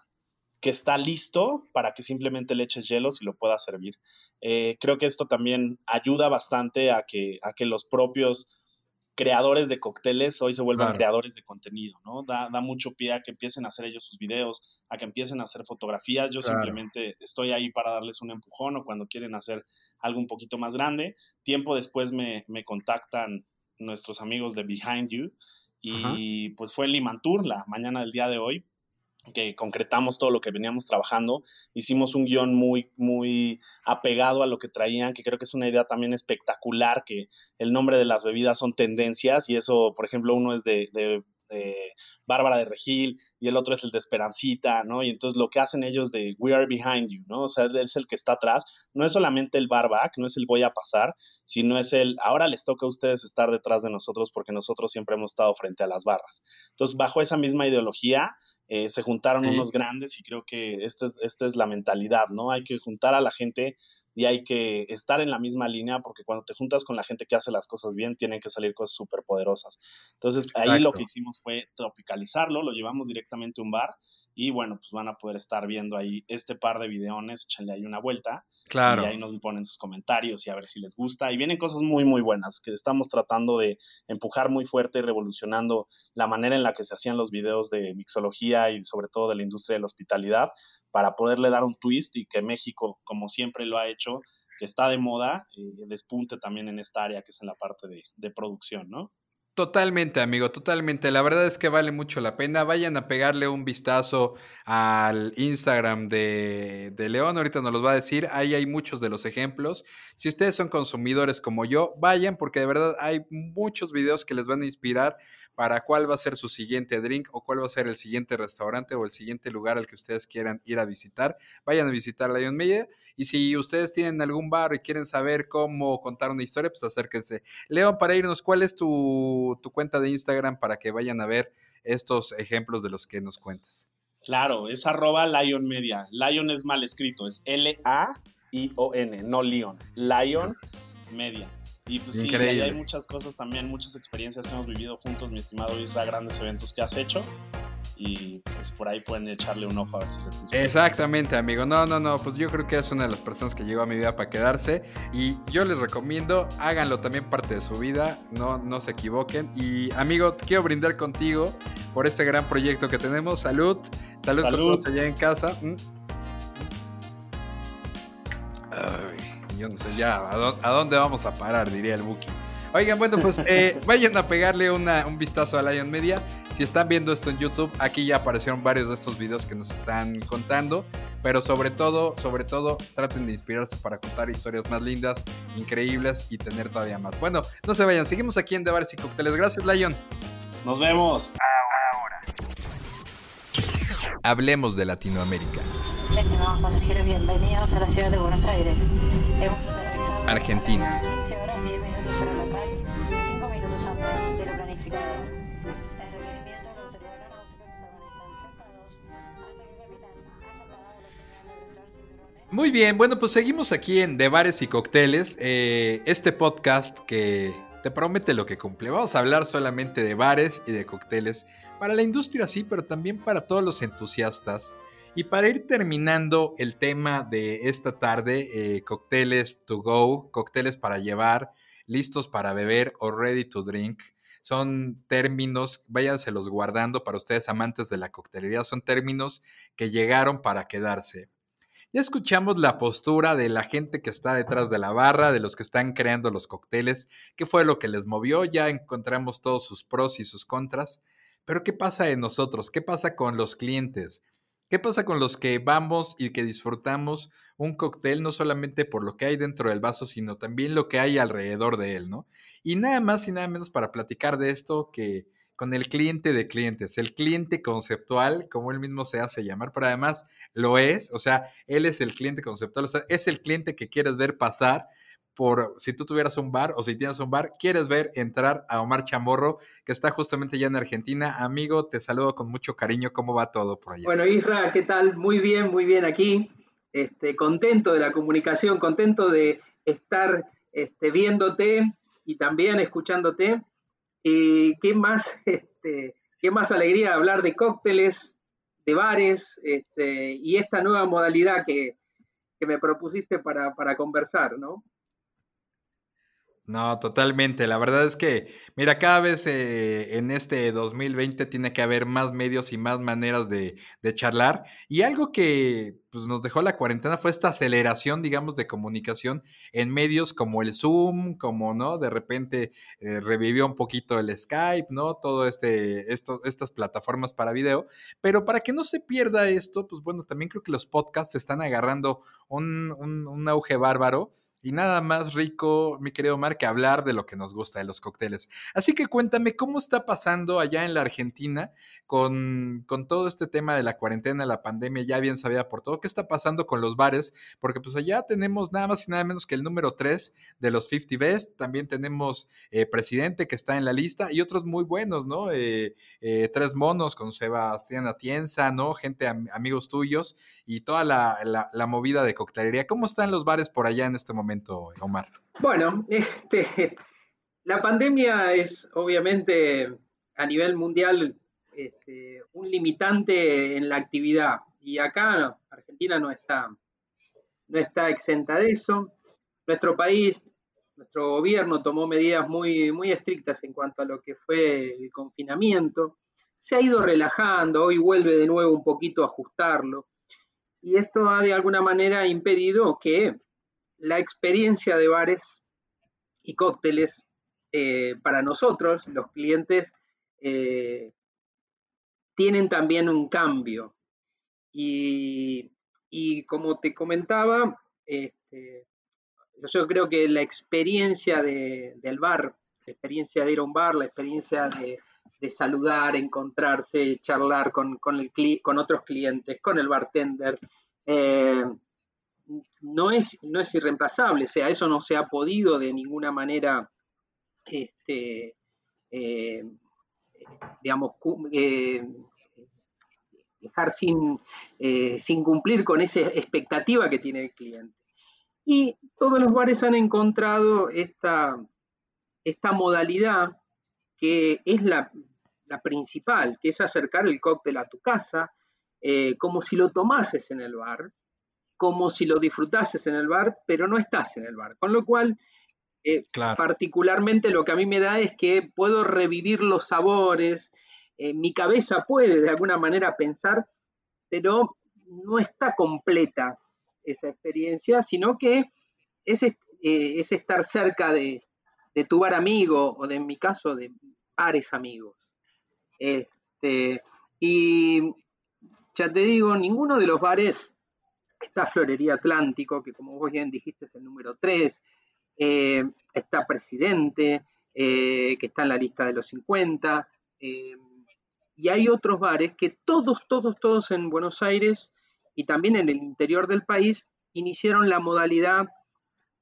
que está listo para que simplemente le eches hielos y lo puedas servir. Eh, creo que esto también ayuda bastante a que, a que los propios creadores de cócteles hoy se vuelvan creadores de contenido, ¿no? Da, mucho pie a que empiecen a hacer ellos sus videos, a que empiecen a hacer fotografías. Yo simplemente estoy ahí para darles un empujón o cuando quieren hacer algo un poquito más grande. Tiempo después me, contactan nuestros amigos de Behind You y pues fue el Limantur la mañana del día de hoy que concretamos todo lo que veníamos trabajando. Hicimos un guion muy, muy apegado a lo que traían, que creo que es una idea también espectacular, que el nombre de las bebidas son tendencias y eso, por ejemplo, uno es de, de, Bárbara de Regil y el otro es el de Esperancita, ¿no? Y entonces lo que hacen ellos de We are behind you, ¿no? O sea, es el que está atrás. No es solamente el barback, no es el voy a pasar, sino es el ahora les toca a ustedes estar detrás de nosotros porque nosotros siempre hemos estado frente a las barras. Entonces, bajo esa misma ideología, eh, se juntaron unos grandes y creo que esta es, esta es la mentalidad, ¿no? Hay que juntar a la gente y hay que estar en la misma línea porque cuando te juntas con la gente que hace las cosas bien, tienen que salir cosas súper poderosas. Entonces, ahí lo que hicimos fue tropicalizarlo, lo llevamos directamente a un bar y bueno, pues van a poder estar viendo ahí este par de videones, échenle ahí una vuelta. Claro. Y ahí nos ponen sus comentarios y a ver si les gusta. Y vienen cosas muy, muy buenas que estamos tratando de empujar muy fuerte y revolucionando la manera en la que se hacían los videos de mixología y sobre todo de la industria de la hospitalidad para poderle dar un twist y que México, como siempre lo ha hecho, que está de moda, eh, despunte también en esta área que es en la parte de, de producción, ¿no? Totalmente, amigo, totalmente. La verdad es que vale mucho la pena. Vayan a pegarle un vistazo al Instagram de, de, León, ahorita nos los va a decir. Ahí hay muchos de los ejemplos. Si ustedes son consumidores como yo, vayan porque de verdad hay muchos videos que les van a inspirar para cuál va a ser su siguiente drink o cuál va a ser el siguiente restaurante o el siguiente lugar al que ustedes quieran ir a visitar. Vayan a visitar Lion Media y si ustedes tienen algún bar y quieren saber cómo contar una historia, pues acérquense. León, para irnos, ¿cuál es tu, tu cuenta de Instagram para que vayan a ver estos ejemplos de los que nos cuentas? Claro, es arroba Lion Media. Lion es mal escrito, es L-A-I-O-N, no Lion. Lion Media. Y pues sí, ahí hay muchas cosas también, muchas experiencias que hemos vivido juntos, mi estimado Isra, grandes eventos que has hecho. Y pues por ahí pueden echarle un ojo a ver si les gusta. Exactamente, amigo. No, no, no, pues yo creo que es una de las personas que llegó a mi vida para quedarse. Y yo les recomiendo, háganlo también parte de su vida, no, no se equivoquen. Y amigo, quiero brindar contigo por este gran proyecto que tenemos. Salud, salud, salud. allá en casa. Mm. Yo no sé ya a dónde vamos a parar, diría el Buki. Oigan, bueno, pues eh, [laughs] vayan a pegarle un vistazo a Lion Media. Si están viendo esto en YouTube, aquí ya aparecieron varios de estos videos que nos están contando. Pero sobre todo, sobre todo, traten de inspirarse para contar historias más lindas, increíbles y tener todavía más. Bueno, no se vayan, seguimos aquí en De Bares y Cócteles. Gracias, Lion. Nos vemos. Hablemos de Latinoamérica. Estimados pasajeros, bienvenidos a la ciudad de Buenos Aires. Argentina. Muy bien, bueno, pues seguimos aquí en De Bares y Cócteles, eh, este podcast que te promete lo que cumple. Vamos a hablar solamente de bares y de cócteles, para la industria sí, pero también para todos los entusiastas y para ir terminando el tema de esta tarde, eh, cócteles to go, cócteles para llevar, listos para beber o ready to drink. Son términos, váyanselos guardando para ustedes amantes de la coctelería, son términos que llegaron para quedarse. Ya escuchamos la postura de la gente que está detrás de la barra, de los que están creando los cócteles, qué fue lo que les movió, ya encontramos todos sus pros y sus contras, pero ¿qué pasa en nosotros? ¿Qué pasa con los clientes? ¿Qué pasa con los que vamos y que disfrutamos un cóctel no solamente por lo que hay dentro del vaso, sino también lo que hay alrededor de él, ¿no? Y nada más y nada menos para platicar de esto que con el cliente de clientes, el cliente conceptual, como él mismo se hace llamar, pero además lo es, o sea, él es el cliente conceptual, o sea, es el cliente que quieres ver pasar por si tú tuvieras un bar o si tienes un bar, quieres ver entrar a Omar Chamorro, que está justamente ya en Argentina. Amigo, te saludo con mucho cariño. ¿Cómo va todo por allá? Bueno, Isra, ¿qué tal? Muy bien, muy bien aquí. Este, contento de la comunicación, contento de estar este, viéndote y también escuchándote. Eh, ¿qué, más, [laughs] este, ¿Qué más alegría hablar de cócteles, de bares este, y esta nueva modalidad que, que me propusiste para, para conversar, ¿no? No, totalmente. La verdad es que, mira, cada vez eh, en este 2020 tiene que haber más medios y más maneras de, de, charlar. Y algo que pues, nos dejó la cuarentena fue esta aceleración, digamos, de comunicación en medios como el Zoom, como, ¿no? De repente eh, revivió un poquito el Skype, ¿no? Todo este, estas plataformas para video. Pero para que no se pierda esto, pues bueno, también creo que los podcasts están agarrando un, un auge bárbaro y nada más rico, mi querido Omar, que hablar de lo que nos gusta de los cócteles. Así que cuéntame, ¿cómo está pasando allá en la Argentina con, con, todo este tema de la cuarentena, la pandemia, ya bien sabida por todo? ¿Qué está pasando con los bares? Porque pues allá tenemos nada más y nada menos que el número 3 de los 50 Best. También tenemos eh, Presidente que está en la lista y otros muy buenos, ¿no? Eh, eh, Tres Monos con Sebastián Atienza, ¿no? Gente, am amigos tuyos y toda la, la movida de coctelería. ¿Cómo están los bares por allá en este momento? Omar? Bueno, este, la pandemia es obviamente a nivel mundial este, un limitante en la actividad y acá Argentina no está, no está exenta de eso. Nuestro país, nuestro gobierno tomó medidas muy, muy estrictas en cuanto a lo que fue el confinamiento. Se ha ido relajando, hoy vuelve de nuevo un poquito a ajustarlo. Y esto ha de alguna manera impedido que la experiencia de bares y cócteles eh, para nosotros, los clientes, eh, tienen también un cambio. Y, como te comentaba, este, yo creo que la experiencia del bar, la experiencia de ir a un bar, la experiencia de, saludar, encontrarse, charlar con, con, otros clientes, con el bartender, eh, no es, no es irreemplazable, o sea, eso no se ha podido de ninguna manera, este, eh, eh, dejar sin, eh, sin cumplir con esa expectativa que tiene el cliente. Y todos los bares han encontrado esta, esta modalidad que es la, la, principal, que es acercar el cóctel a tu casa, como si lo tomases en el bar, como si lo disfrutases en el bar, pero no estás en el bar. Con lo cual, eh, particularmente lo que a mí me da es que puedo revivir los sabores, eh, mi cabeza puede de alguna manera pensar, pero no está completa esa experiencia, sino que es, eh, es estar cerca de, de, tu bar amigo o de, en mi caso de pares amigos. Este, y ya te digo, ninguno de los bares está Florería Atlántico, que como vos bien dijiste es el número 3, eh, está Presidente, eh, que está en la lista de los 50, eh, y hay otros bares que todos, todos, todos en Buenos Aires y también en el interior del país iniciaron la modalidad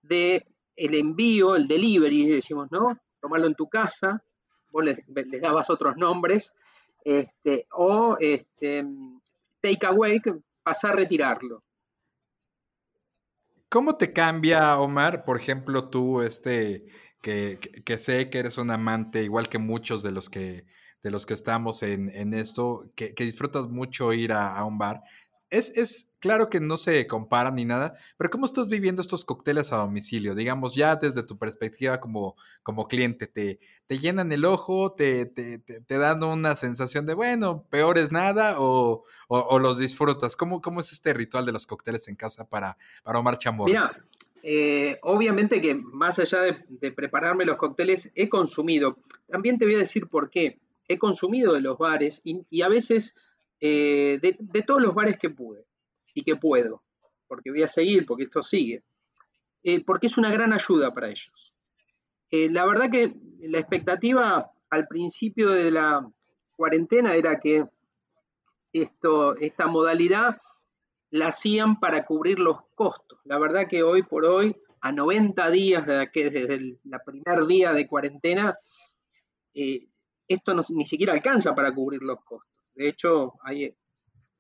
de el envío, el delivery, decimos, ¿no? Tomarlo en tu casa, vos le, dabas otros nombres, este, o este, take away, pasar a retirarlo. ¿Cómo te cambia, Omar, por ejemplo, tú, este, que, que, sé que eres un amante, igual que muchos de los que, de los que estamos en, en esto, que, que, disfrutas mucho ir a, a un bar? Es, es, claro que no se compara ni nada, pero ¿cómo estás viviendo estos cócteles a domicilio? Digamos, ya desde tu perspectiva como, como cliente, ¿te, ¿te llenan el ojo? Te, te, te, dan una sensación de, bueno, peor es nada? ¿O, o, los disfrutas? ¿Cómo, ¿Cómo es este ritual de los cócteles en casa para, para Omar Chamorro? Mira, eh, obviamente que más allá de prepararme los cócteles, he consumido. También te voy a decir por qué. He consumido de los bares y, a veces eh, de, todos los bares que pude y que puedo, porque voy a seguir, porque esto sigue, eh, porque es una gran ayuda para ellos. Eh, la verdad que la expectativa al principio de la cuarentena era que esto, esta modalidad la hacían para cubrir los costos. La verdad que hoy por hoy, a 90 días de desde el primer día de cuarentena, esto no, ni siquiera alcanza para cubrir los costos. De hecho, hay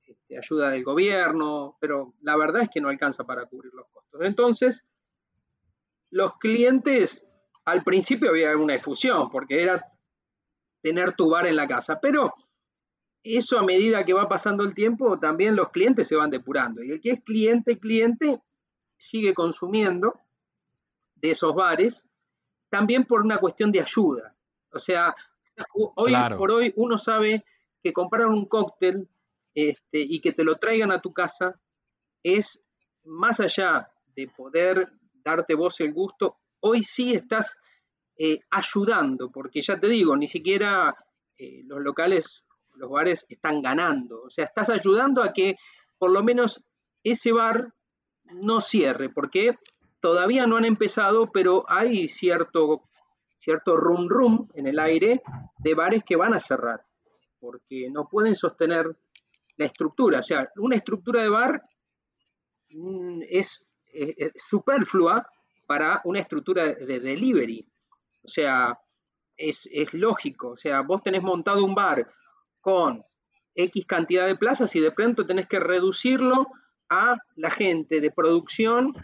este, ayuda del gobierno, pero la verdad es que no alcanza para cubrir los costos. Entonces, los clientes, al principio había una efusión, porque era tener tu bar en la casa, pero eso a medida que va pasando el tiempo, también los clientes se van depurando. Y el que es cliente, cliente, sigue consumiendo de esos bares también por una cuestión de ayuda. O sea, hoy por hoy uno sabe que comprar un cóctel este, y que te lo traigan a tu casa es más allá de poder darte vos el gusto, hoy sí estás eh, ayudando, porque ya te digo, ni siquiera eh, los locales, los bares están ganando, o sea, estás ayudando a que por lo menos ese bar no cierre, porque todavía no han empezado, pero hay cierto, cierto rum rum en el aire de bares que van a cerrar, porque no pueden sostener la estructura. O sea, una estructura de bar mm, es, superflua para una estructura de delivery. O sea, es, es, lógico. O sea, vos tenés montado un bar con X cantidad de plazas y de pronto tenés que reducirlo a la gente de producción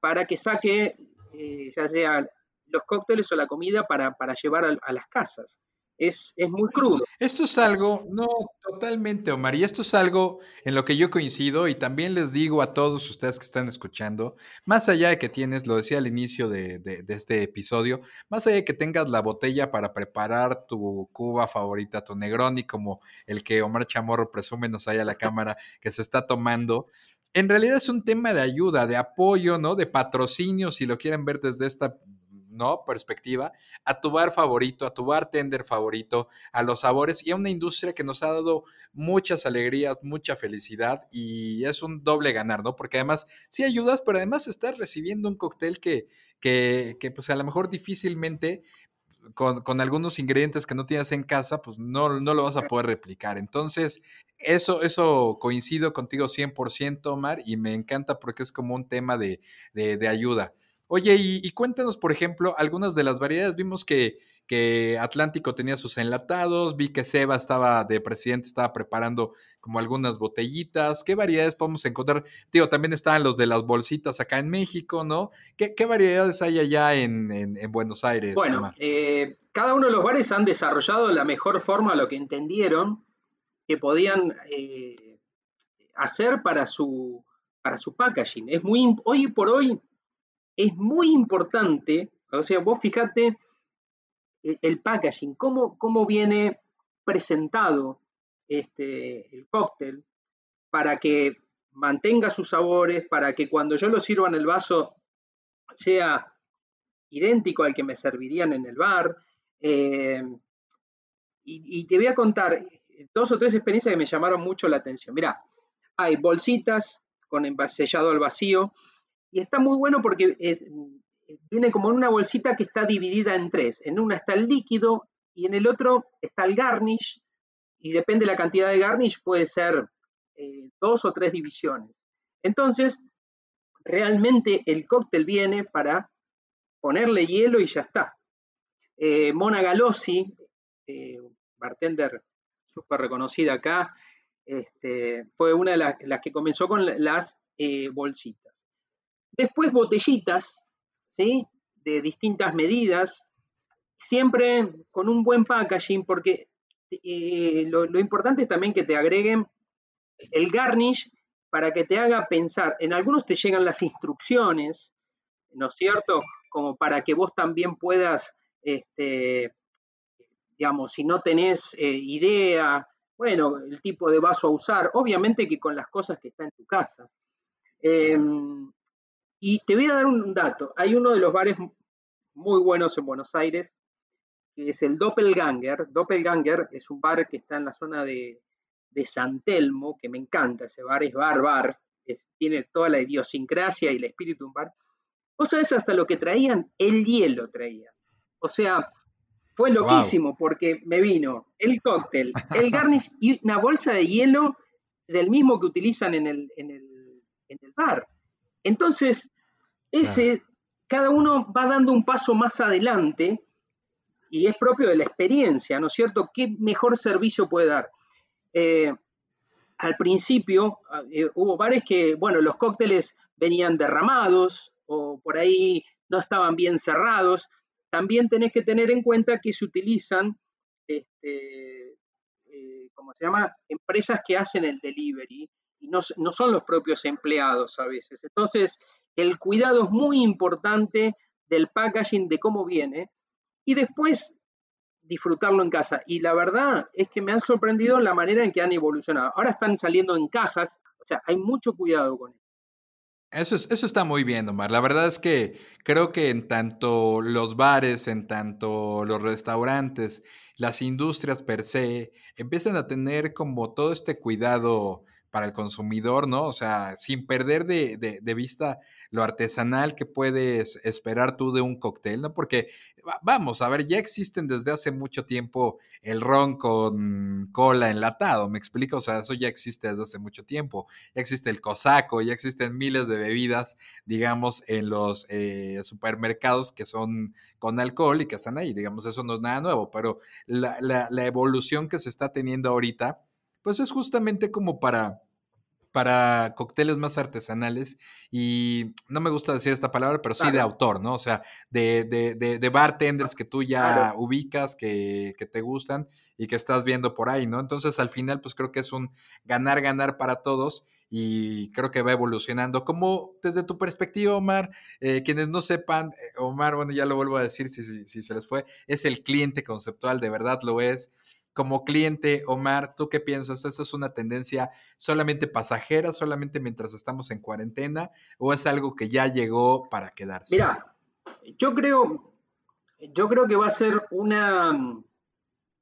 para que saque, eh, ya sea los cócteles o la comida para, llevar a, las casas. Es, es, muy crudo. Esto es algo, no, totalmente, Omar, y esto es algo en lo que yo coincido y también les digo a todos ustedes que están escuchando, más allá de que tienes, lo decía al inicio de, de este episodio, más allá de que tengas la botella para preparar tu cuba favorita, tu Negroni, como el que Omar Chamorro presume nos haya la cámara que se está tomando, en realidad es un tema de ayuda, de apoyo, ¿no? De patrocinio, si lo quieren ver desde esta ¿no? perspectiva, a tu bar favorito, a tu bartender favorito, a los sabores y a una industria que nos ha dado muchas alegrías, mucha felicidad y es un doble ganar, ¿no? Porque además sí ayudas, pero además estás recibiendo un cóctel que, que, que pues a lo mejor difícilmente con, algunos ingredientes que no tienes en casa, pues no, no lo vas a poder replicar. Entonces, eso, eso coincido contigo 100%, Omar, y me encanta porque es como un tema de, de, ayuda. Oye, y, y, cuéntanos, por ejemplo, algunas de las variedades. Vimos que que Atlántico tenía sus enlatados, vi que Seba estaba de presidente, estaba preparando como algunas botellitas. ¿Qué variedades podemos encontrar? Digo, también estaban los de las bolsitas acá en México, ¿no? ¿Qué, variedades hay allá en, Buenos Aires? Bueno, eh, cada uno de los bares han desarrollado la mejor forma lo que entendieron que podían eh, hacer para su, para su packaging. Es muy, hoy por hoy es muy importante, o sea, vos fíjate e, el packaging, cómo, cómo viene presentado este, el cóctel para que mantenga sus sabores, para que cuando yo lo sirva en el vaso sea idéntico al que me servirían en el bar. Eh, y, te voy a contar dos o tres experiencias que me llamaron mucho la atención. Mira, hay bolsitas con sellado al vacío y está muy bueno porque viene como en una bolsita que está dividida en tres. En una está el líquido y en el otro está el garnish. Y depende de la cantidad de garnish, puede ser eh, dos o tres divisiones. Entonces, realmente el cóctel viene para ponerle hielo y ya está. Eh, Mona Galossi, eh, bartender súper reconocida acá, este, fue una de las, que comenzó con las bolsitas. Después botellitas, de distintas medidas, siempre con un buen packaging, porque eh, lo, importante es también que te agreguen el garnish para que te haga pensar. En algunos te llegan las instrucciones, ¿no es cierto? Como para que vos también puedas, este, digamos, si no tenés eh, idea, bueno, el tipo de vaso a usar, obviamente que con las cosas que están en tu casa. Em, y te voy a dar un dato. Hay uno de los bares muy buenos en Buenos Aires, que es el Doppelganger. Doppelganger es un bar que está en la zona de, San Telmo, que me encanta. Ese bar es bar, bar. tiene toda la idiosincrasia y el espíritu de un bar. Vos sabés hasta lo que traían, el hielo traía. O sea, fue loquísimo porque me vino el cóctel, el garnish y una bolsa de hielo del mismo que utilizan en el, en el, en el bar. Entonces, ese, cada uno va dando un paso más adelante y es propio de la experiencia, ¿no es cierto? ¿Qué mejor servicio puede dar? Eh, al principio eh, hubo bares que, bueno, los cócteles venían derramados o por ahí no estaban bien cerrados. También tenés que tener en cuenta que se utilizan, este, eh, ¿cómo se llama? Empresas que hacen el delivery no, son los propios empleados a veces. Entonces, el cuidado es muy importante del packaging, de cómo viene, y después disfrutarlo en casa. Y la verdad es que me han sorprendido la manera en que han evolucionado. Ahora están saliendo en cajas, o sea, hay mucho cuidado con eso. Eso, es, eso está muy bien, Omar. La verdad es que creo que en tanto los bares, en tanto los restaurantes, las industrias per se, empiezan a tener como todo este cuidado para el consumidor, ¿no? O sea, sin perder de, vista lo artesanal que puedes esperar tú de un cóctel, ¿no? Porque, vamos, a ver, ya existen desde hace mucho tiempo el ron con cola enlatado, ¿me explico? O sea, eso ya existe desde hace mucho tiempo. Ya existe el cosaco, ya existen miles de bebidas, digamos, en los eh, supermercados que son con alcohol y que están ahí, digamos, eso no es nada nuevo, pero la evolución que se está teniendo ahorita, pues es justamente como para para cócteles más artesanales y no me gusta decir esta palabra, pero sí de autor, ¿no? O sea, de, de, de, bartenders que tú ya ubicas, que, que, te gustan y que estás viendo por ahí, ¿no? Entonces, al final, pues creo que es un ganar-ganar para todos y creo que va evolucionando. Como desde tu perspectiva, Omar, eh, quienes no sepan, eh, Omar, bueno, ya lo vuelvo a decir si, si, si se les fue, es el cliente conceptual, de verdad lo es como cliente, Omar, ¿tú qué piensas? ¿Esa es una tendencia solamente pasajera, solamente mientras estamos en cuarentena, o es algo que ya llegó para quedarse? Mira, yo creo, yo creo que va a ser una,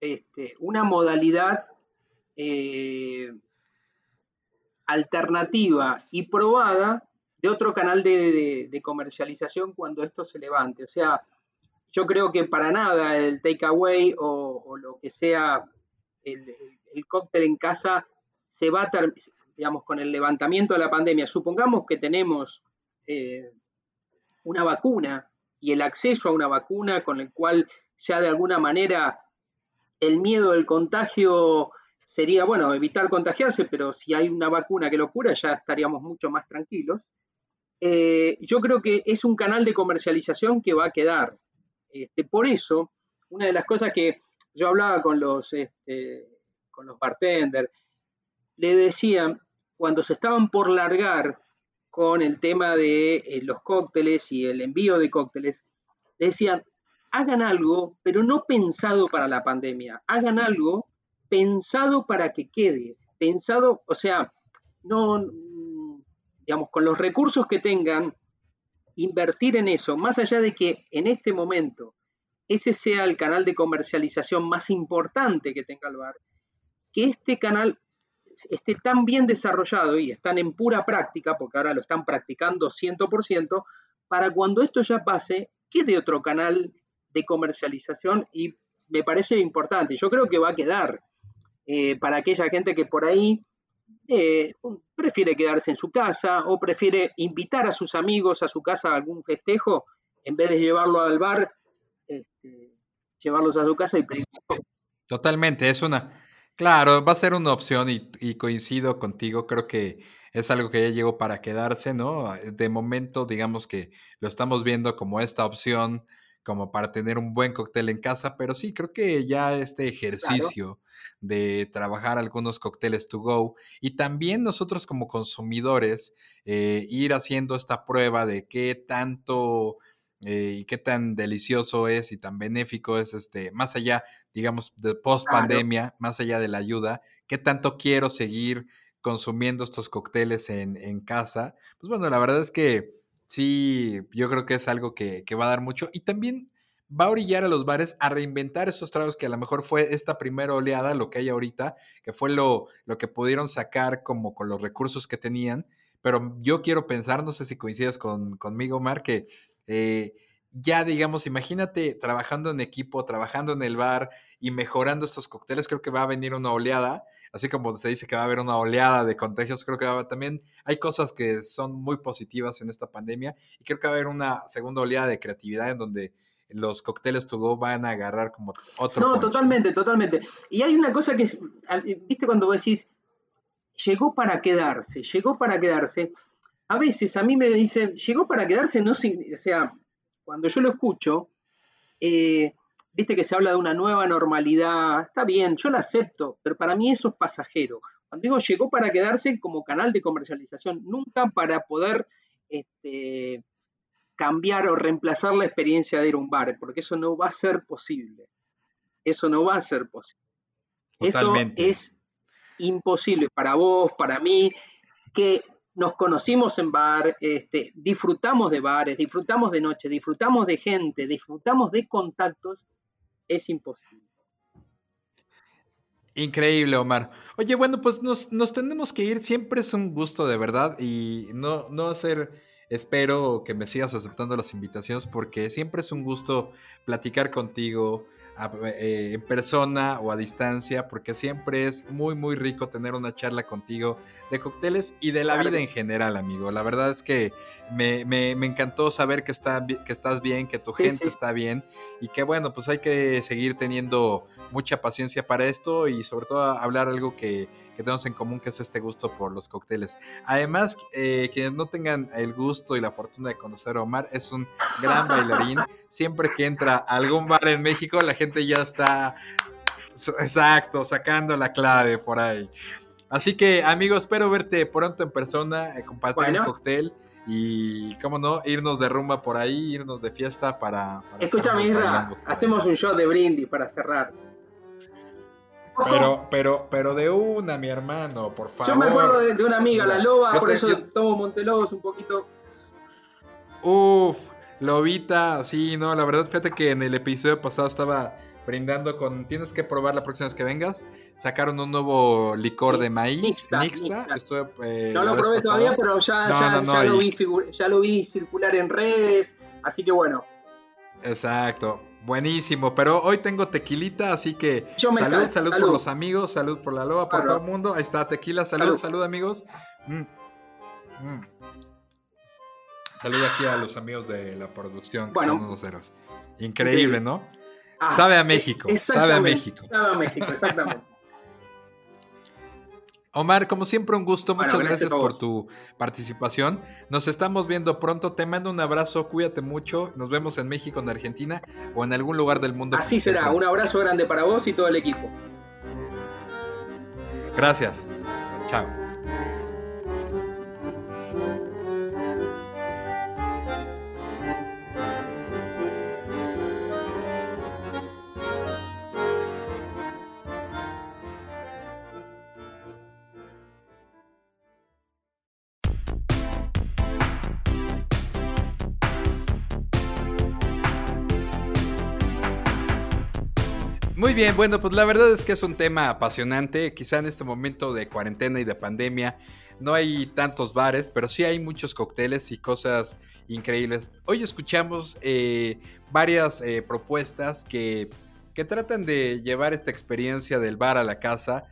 este, una modalidad eh, alternativa y probada de otro canal de, comercialización cuando esto se levante. O sea, yo creo que para nada el takeaway o, lo que sea el, cóctel en casa se va a, digamos, con el levantamiento de la pandemia. Supongamos que tenemos eh, una vacuna y el acceso a una vacuna con el cual ya de alguna manera el miedo del contagio sería, bueno, evitar contagiarse, pero si hay una vacuna que lo cura ya estaríamos mucho más tranquilos. Eh, yo creo que es un canal de comercialización que va a quedar. Este, por eso, una de las cosas que yo hablaba con los, este, con los bartenders, le decían, cuando se estaban por largar con el tema de eh, los cócteles y el envío de cócteles, le decían, hagan algo, pero no pensado para la pandemia, hagan algo pensado para que quede, pensado, o sea, no, digamos, con los recursos que tengan, invertir en eso, más allá de que en este momento ese sea el canal de comercialización más importante que tenga el bar, que este canal esté tan bien desarrollado y están en pura práctica, porque ahora lo están practicando 100%, para cuando esto ya pase, quede otro canal de comercialización y me parece importante. Yo creo que va a quedar eh, para aquella gente que por ahí eh, prefiere quedarse en su casa o prefiere invitar a sus amigos a su casa a algún festejo en vez de llevarlo al bar, este, llevarlos a su casa y. Totalmente, es una, claro, va a ser una opción y, coincido contigo, creo que es algo que ya llegó para quedarse, ¿no? De momento, digamos que lo estamos viendo como esta opción como para tener un buen cóctel en casa, pero sí, creo que ya este ejercicio de trabajar algunos cócteles to go y también nosotros como consumidores eh, ir haciendo esta prueba de qué tanto eh, y qué tan delicioso es y tan benéfico es este, más allá, digamos, de post pandemia, más allá de la ayuda, qué tanto quiero seguir consumiendo estos cócteles en, en casa. Pues bueno, la verdad es que sí, yo creo que es algo que, va a dar mucho y también va a orillar a los bares a reinventar esos tragos que a lo mejor fue esta primera oleada, lo que hay ahorita, que fue lo, lo que pudieron sacar como con los recursos que tenían. Pero yo quiero pensar, no sé si coincides con, conmigo, Mar, que eh, ya digamos, imagínate trabajando en equipo, trabajando en el bar y mejorando estos cócteles, creo que va a venir una oleada, así como se dice que va a haber una oleada de contagios, creo que va también hay cosas que son muy positivas en esta pandemia y creo que va a haber una segunda oleada de creatividad en donde los cócteles to go van a agarrar como otro. No, totalmente, totalmente. Y hay una cosa que, viste cuando vos decís, llegó para quedarse, llegó para quedarse. A veces a mí me dicen, llegó para quedarse, no, o sea, cuando yo lo escucho, eh, viste que se habla de una nueva normalidad, está bien, yo la acepto, pero para mí eso es pasajero. Cuando digo llegó para quedarse como canal de comercialización, nunca para poder este, cambiar o reemplazar la experiencia de ir a un bar, porque eso no va a ser posible. Eso no va a ser posible. Eso es imposible para vos, para mí, que nos conocimos en bar, este, disfrutamos de bares, disfrutamos de noche, disfrutamos de gente, disfrutamos de contactos, es imposible. Increíble, Omar. Oye, bueno, pues nos, tenemos que ir. Siempre es un gusto de verdad y no, no hacer, espero que me sigas aceptando las invitaciones porque siempre es un gusto platicar contigo, eh, en persona o a distancia, porque siempre es muy, muy rico tener una charla contigo de cócteles y de la vida en general, amigo. La verdad es que me, me, me encantó saber que, está, que estás bien, que tu gente está bien y que bueno, pues hay que seguir teniendo mucha paciencia para esto y sobre todo hablar algo que, que tenemos en común, que es este gusto por los cócteles. Además, eh, quienes no tengan el gusto y la fortuna de conocer a Omar, es un gran bailarín. [laughs] Siempre que entra a algún bar en México, la gente ya está, exacto, sacando la clave por ahí. Así que, amigos, espero verte pronto en persona, eh, compartir un cóctel y, cómo no, irnos de rumba por ahí, irnos de fiesta para... para Escúchame, hacemos un show de brindis para cerrar. Pero, [laughs] pero, pero de una, mi hermano, por favor. Yo me acuerdo de, una amiga, la loba, por eso tomo Montelobos un poquito. Uf, lobita, sí, no, la verdad, fíjate que en el episodio pasado estaba brindando con. Tienes que probar la próxima vez que vengas. Sacaron un nuevo licor de maíz, Nixta. Eh, no lo probé todavía, pero ya, lo vi ya lo vi circular en redes. Así que bueno. Exacto. Buenísimo, pero hoy tengo tequilita, así que salud, salud, por los amigos, salud por la loba, por todo el mundo. Ahí está, tequila, salud, salud, amigos. Mm. Mm. Salud aquí a los amigos de la producción, que son unos héroes. Increíble, ¿no? Ah, sabe a México, sabe a México. Sabe a México, exactamente. Omar, como siempre, un gusto. Muchas gracias, por tu participación. Nos estamos viendo pronto. Te mando un abrazo. Cuídate mucho. Nos vemos en México, en Argentina o en algún lugar del mundo. Así será. Un abrazo grande para vos y todo el equipo. Gracias. Chao. Muy bien, bueno, pues la verdad es que es un tema apasionante. Quizá en este momento de cuarentena y de pandemia no hay tantos bares, pero sí hay muchos cócteles y cosas increíbles. Hoy escuchamos eh, varias eh, propuestas que, que tratan de llevar esta experiencia del bar a la casa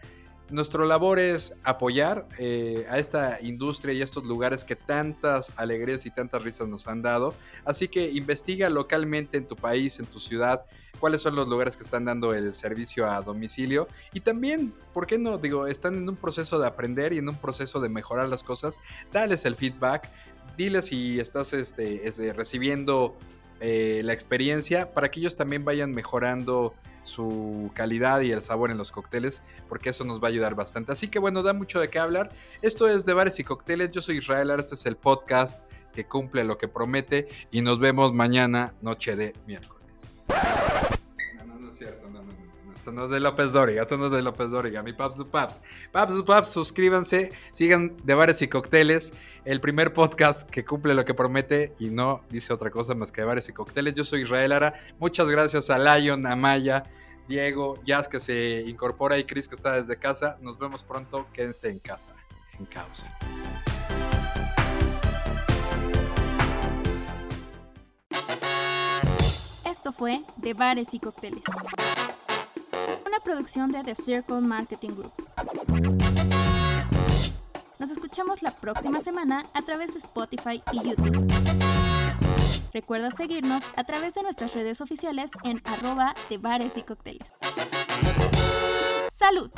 nuestro labor es apoyar eh, a esta industria y a estos lugares que tantas alegrías y tantas risas nos han dado. Así que investiga localmente en tu país, en tu ciudad, cuáles son los lugares que están dando el servicio a domicilio. Y también, ¿por qué no? Digo, están en un proceso de aprender y en un proceso de mejorar las cosas. Dales el feedback. Diles si estás este, este, recibiendo eh, la experiencia para que ellos también vayan mejorando su calidad y el sabor en los cócteles, porque eso nos va a ayudar bastante. Así que bueno, da mucho de qué hablar. Esto es de bares y cócteles. Yo soy Israel, este es el podcast que cumple lo que promete y nos vemos mañana, noche de miércoles. No, no, no es cierto, no, no, no. Esto no es de López Dóriga, esto no es de López Dóriga, mi paps du paps. Paps du paps, suscríbanse, sigan de bares y cócteles, el primer podcast que cumple lo que promete y no dice otra cosa más que de bares y cócteles. Yo soy Israel Ara, muchas gracias a Lion, a Maya, Diego, Jazz que se incorpora y Chris que está desde casa. Nos vemos pronto, quédense en casa, en causa. Esto fue De Bares y Cócteles una producción de The Circle Marketing Group. Nos escuchamos la próxima semana a través de Spotify y YouTube. Recuerda seguirnos a través de nuestras redes oficiales en arroba de bares y cócteles. ¡Salud!